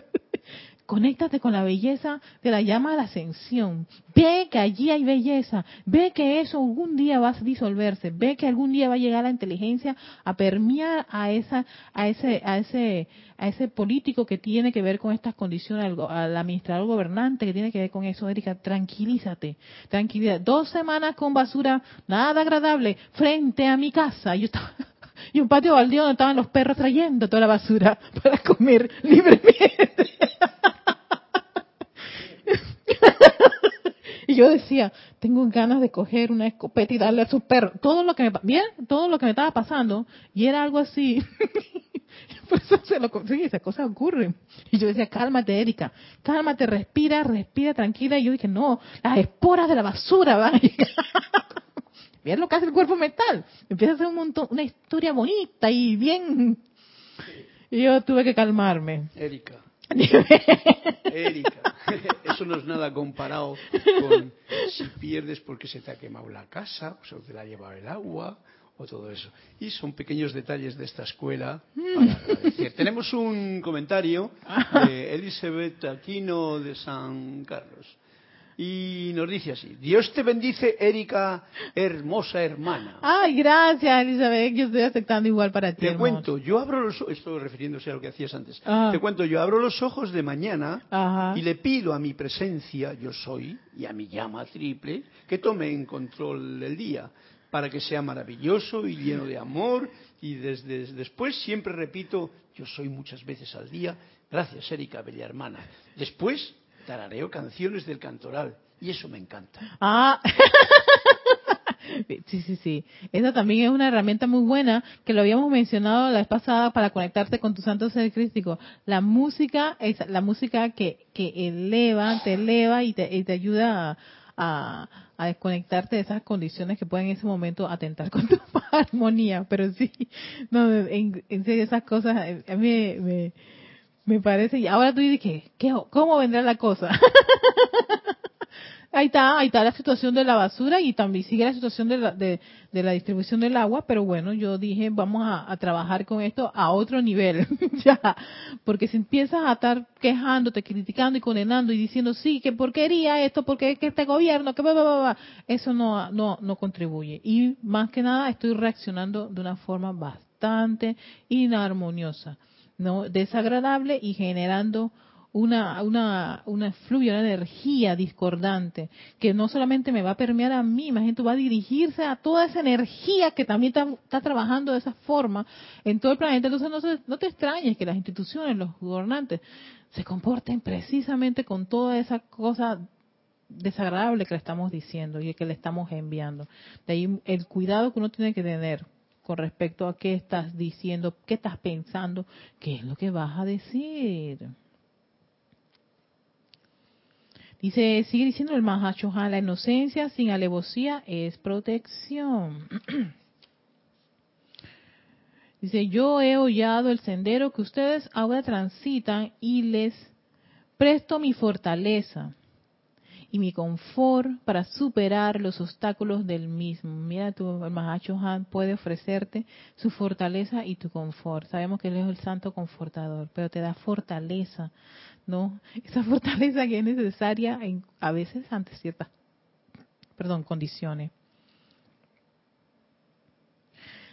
Conéctate con la belleza de la llama de ascensión. Ve que allí hay belleza. Ve que eso algún día va a disolverse. Ve que algún día va a llegar la inteligencia a permear a esa, a ese, a ese, a ese político que tiene que ver con estas condiciones, al, administrador gobernante que tiene que ver con eso. Erika, tranquilízate. Tranquilidad. Dos semanas con basura, nada agradable, frente a mi casa. Yo estaba, *laughs* y un patio baldío donde estaban los perros trayendo toda la basura para comer libremente. *laughs* yo decía, tengo ganas de coger una escopeta y darle a su perro. Todo lo que me, bien, todo lo que me estaba pasando, y era algo así. *laughs* Por eso se lo sí, esas cosas ocurren. Y yo decía, cálmate, Erika, cálmate, respira, respira tranquila. Y yo dije, no, las esporas de la basura van a llegar. *laughs* Bien lo que hace el cuerpo mental. Empieza a ser un montón, una historia bonita y bien. Y yo tuve que calmarme. Erika, Erika, *laughs* eso no es nada comparado con si pierdes porque se te ha quemado la casa, o se te la ha llevado el agua, o todo eso. Y son pequeños detalles de esta escuela para *laughs* Tenemos un comentario de Elizabeth Aquino de San Carlos. Y nos dice así, Dios te bendice, Erika, hermosa hermana. Ay, gracias, Elizabeth, yo estoy aceptando igual para ti. Te cuento, yo abro los ojos, esto refiriéndose a lo que hacías antes, ah. te cuento, yo abro los ojos de mañana y le pido a mi presencia, yo soy, y a mi llama triple, que tome en control el día, para que sea maravilloso y lleno de amor, y desde después siempre repito, yo soy muchas veces al día, gracias, Erika, bella hermana. Después tarareo canciones del cantoral y eso me encanta. Ah, *laughs* sí, sí, sí. Esa también es una herramienta muy buena que lo habíamos mencionado la vez pasada para conectarte con tu santo ser crístico. La música es la música que, que eleva, te eleva y te, y te ayuda a, a, desconectarte de esas condiciones que pueden en ese momento atentar con tu *laughs* armonía. Pero sí, no, en, en serio, esas cosas a mí me me parece. Y ahora tú dices, ¿qué, cómo vendrá la cosa? *laughs* ahí está, ahí está la situación de la basura y también sigue la situación de la, de, la distribución del agua, pero bueno, yo dije, vamos a, trabajar con esto a otro nivel, *laughs* ya, porque si empiezas a estar quejándote, criticando y condenando y diciendo, sí, que porquería esto, porque es que este gobierno, que va, va, va, eso no, no, no contribuye. Y más que nada estoy reaccionando de una forma bastante inarmoniosa no desagradable y generando una, una, una una energía discordante, que no solamente me va a permear a mí, imagínate, va a dirigirse a toda esa energía que también está, trabajando de esa forma en todo el planeta. Entonces no, no te extrañes que las instituciones, los gobernantes, se comporten precisamente con toda esa cosa desagradable que le estamos diciendo y que le estamos enviando. De ahí el cuidado que uno tiene que tener con respecto a qué estás diciendo, qué estás pensando, qué es lo que vas a decir. Dice, sigue diciendo el Mahachohan, la inocencia sin alevosía es protección. *clears throat* Dice, yo he hollado el sendero que ustedes ahora transitan y les presto mi fortaleza y mi confort para superar los obstáculos del mismo. Mira, tu Mahacho puede ofrecerte su fortaleza y tu confort. Sabemos que Él es el santo confortador, pero te da fortaleza, ¿no? Esa *laughs* fortaleza que es necesaria a veces ante ciertas, perdón, condiciones.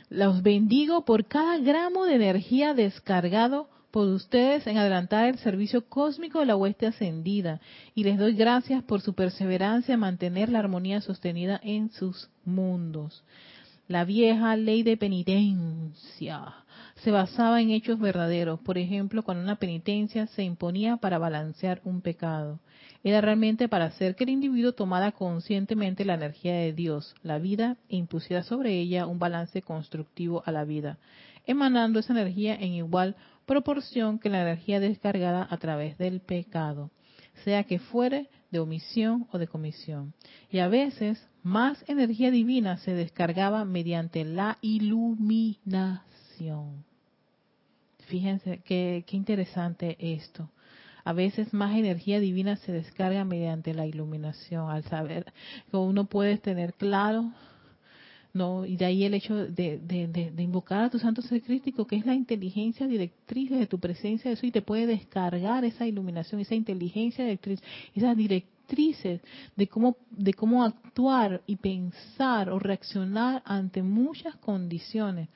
Los bendigo por cada gramo de energía descargado por ustedes en adelantar el servicio cósmico de la hueste ascendida y les doy gracias por su perseverancia en mantener la armonía sostenida en sus mundos. La vieja ley de penitencia se basaba en hechos verdaderos, por ejemplo, cuando una penitencia se imponía para balancear un pecado era realmente para hacer que el individuo tomara conscientemente la energía de Dios, la vida, e impusiera sobre ella un balance constructivo a la vida, emanando esa energía en igual proporción que la energía descargada a través del pecado, sea que fuere de omisión o de comisión. Y a veces más energía divina se descargaba mediante la iluminación. Fíjense qué, interesante esto a veces más energía divina se descarga mediante la iluminación, al saber que uno puede tener claro, no y de ahí el hecho de, invocar a tu santo ser crístico, que es la inteligencia directriz de tu presencia, eso y te puede descargar esa iluminación, esa inteligencia directriz, esas directrices de cómo de cómo actuar y pensar o reaccionar ante muchas condiciones,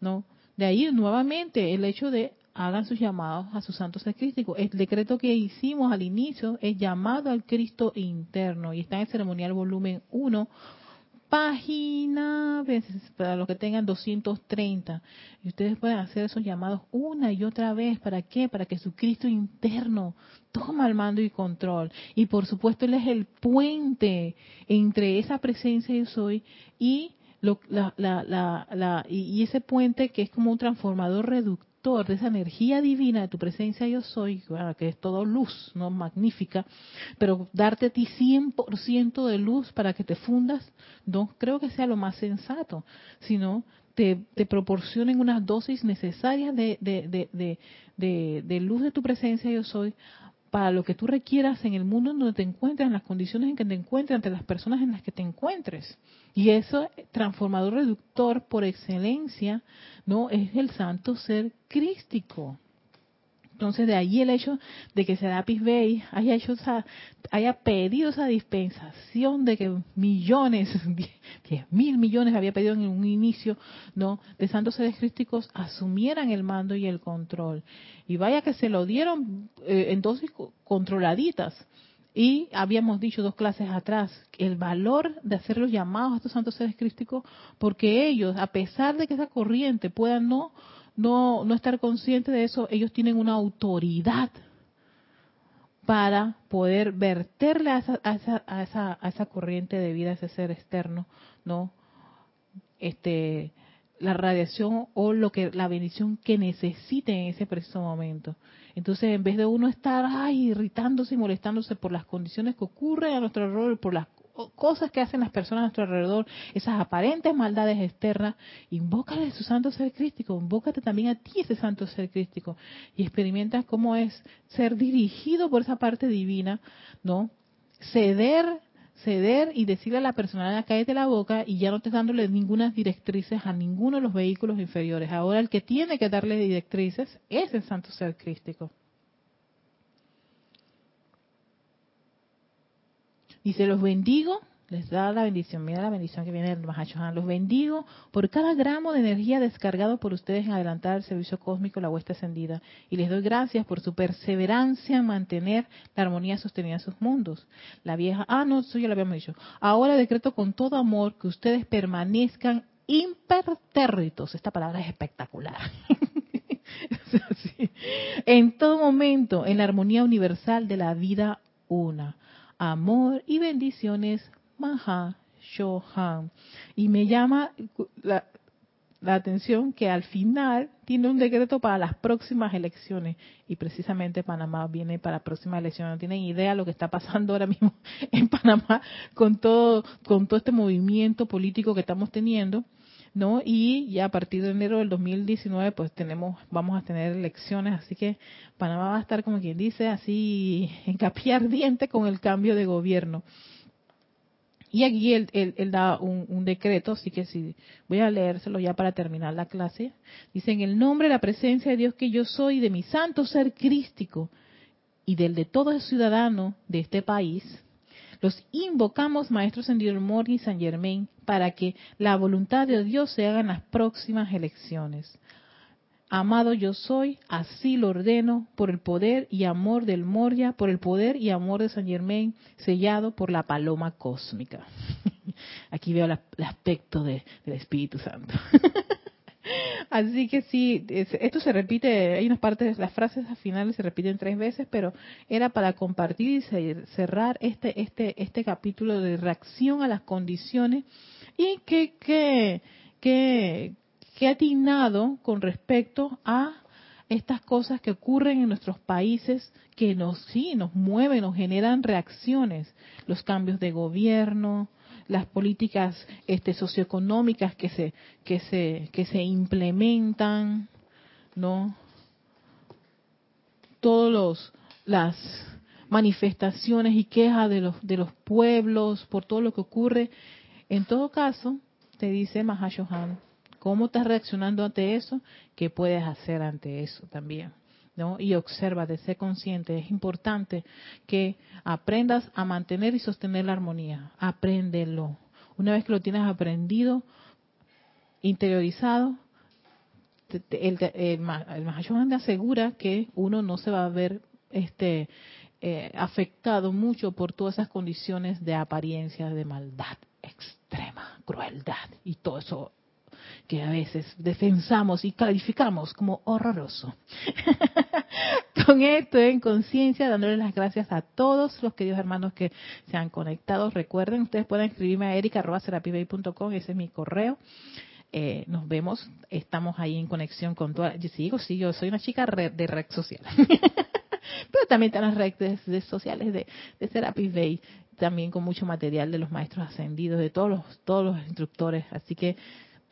¿no? De ahí nuevamente el hecho de hagan sus llamados a sus santos crísticos. El decreto que hicimos al inicio es llamado al Cristo interno y está en el ceremonial volumen 1, página, para los que tengan 230. Y ustedes pueden hacer esos llamados una y otra vez. ¿Para qué? Para que su Cristo interno tome el mando y control. Y por supuesto Él es el puente entre esa presencia yo soy y la, la, la, y, ese puente que es como un transformador reductor de esa energía divina de tu presencia yo soy, que es todo luz, no magnífica, pero darte a ti 100% de luz para que te fundas, no creo que sea lo más sensato, sino te, te proporcionen unas dosis necesarias de, de, de, de luz de tu presencia yo soy para lo que tú requieras en el mundo en donde te encuentres, en las condiciones en que te encuentres, ante las personas en las que te encuentres. Y eso, transformador reductor por excelencia, no es el santo ser crístico. Entonces, de ahí el hecho de que Serapis Bey haya, hecho haya pedido esa dispensación de que millones, *laughs* diez mil millones había pedido en un inicio, ¿no? De santos seres crísticos asumieran el mando y el control. Y vaya que se lo dieron eh, en dosis controladitas. Y habíamos dicho dos clases atrás, el valor de hacer los llamados a estos santos seres crísticos, porque ellos, a pesar de que esa corriente pueda no no, no estar consciente de eso, ellos tienen una autoridad para poder verterle a esa, a esa, a esa, a esa corriente de vida, a ese ser externo, ¿no? Este, la radiación o lo que la bendición que necesite en ese preciso momento. Entonces, en vez de uno estar ay, irritándose y molestándose por las condiciones que ocurren a nuestro alrededor, por las cosas que hacen las personas a nuestro alrededor, esas aparentes maldades externas, invócale a su santo ser crístico, invócate también a ti ese santo ser crístico y experimenta cómo es ser dirigido por esa parte divina, ¿no? Ceder ceder y decirle a la personalidad cállate la boca y ya no te dándole ninguna directrices a ninguno de los vehículos inferiores. Ahora el que tiene que darle directrices es el santo ser crístico. Dice, los bendigo, les da la bendición, mira la bendición que viene del Mahachohan, los bendigo por cada gramo de energía descargado por ustedes en adelantar el servicio cósmico, la huesta ascendida, y les doy gracias por su perseverancia en mantener la armonía sostenida en sus mundos. La vieja, ah, no, eso ya lo habíamos dicho. Ahora decreto con todo amor que ustedes permanezcan impertérritos. Esta palabra es espectacular. *laughs* en todo momento, en la armonía universal de la vida una amor y bendiciones, Maha Shohan. Y me llama la, la atención que al final tiene un decreto para las próximas elecciones y precisamente Panamá viene para las próximas elecciones. No tienen idea lo que está pasando ahora mismo *laughs* en Panamá con todo con todo este movimiento político que estamos teniendo, ¿no? Y ya a partir de enero del 2019 pues tenemos vamos a tener elecciones, así que Panamá va a estar como quien dice así *laughs* en capilla ardiente con el cambio de gobierno. Y aquí él, da un, decreto, así que si voy a leérselo ya para terminar la clase. Dice, en el nombre de la presencia de Dios que yo soy, de mi santo ser crístico y del de todo ciudadano de este país, los invocamos, maestros en Dios y San Germain, para que la voluntad de Dios se haga en las próximas elecciones. Amado yo soy, así lo ordeno, por el poder y amor del Moria, por el poder y amor de San Germain, sellado por la paloma cósmica. *laughs* Aquí veo el aspecto del Espíritu Santo. *laughs* Así que sí, esto se repite, hay unas partes, las frases finales se repiten tres veces, pero era para compartir y cerrar este, este, este capítulo de reacción a las condiciones y que, que, que, que atinado con respecto a estas cosas que ocurren en nuestros países que nos sí nos mueven, nos generan reacciones, los cambios de gobierno, las políticas este, socioeconómicas que se que se que se implementan, no todos los las manifestaciones y quejas de los de los pueblos por todo lo que ocurre. En todo caso, te dice Mahashohan, ¿Cómo estás reaccionando ante eso? ¿Qué puedes hacer ante eso también? ¿No? Y observa, de ser consciente. Es importante que aprendas a mantener y sostener la armonía. Apréndelo. Una vez que lo tienes aprendido, interiorizado, el, el, te asegura que uno no se va a ver este eh, afectado mucho por todas esas condiciones de apariencia de maldad extrema, crueldad y todo eso que a veces defensamos y calificamos como horroroso. *laughs* Con esto en conciencia, dándole las gracias a todos los queridos hermanos que se han conectado. Recuerden, ustedes pueden escribirme a erica.com, ese es mi correo. Eh, nos vemos, estamos ahí en conexión con toda. Yo sigo, sí, yo soy una chica de red social. *laughs* Pero también están las redes sociales de, de Serapis Bay, también con mucho material de los maestros ascendidos, de todos los, todos los instructores. Así que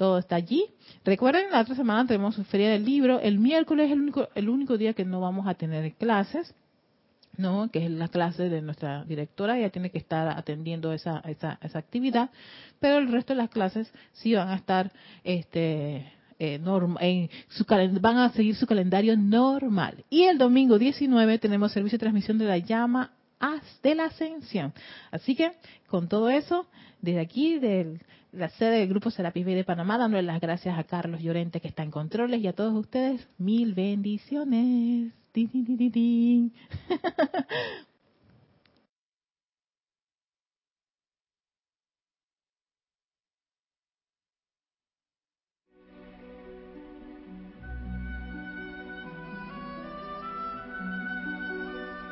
todo está allí. Recuerden, la otra semana tenemos Feria del Libro. El miércoles es el único, el único día que no vamos a tener clases, ¿no? Que es la clase de nuestra directora. Ella tiene que estar atendiendo esa, esa, esa actividad. Pero el resto de las clases sí van a estar, este, eh, en su van a seguir su calendario normal. Y el domingo 19 tenemos servicio de transmisión de la llama de la ascensión. Así que con todo eso, desde aquí, del la sede del Grupo Serapis Bay de Panamá, dándole las gracias a Carlos Llorente que está en controles y a todos ustedes, mil bendiciones. *laughs*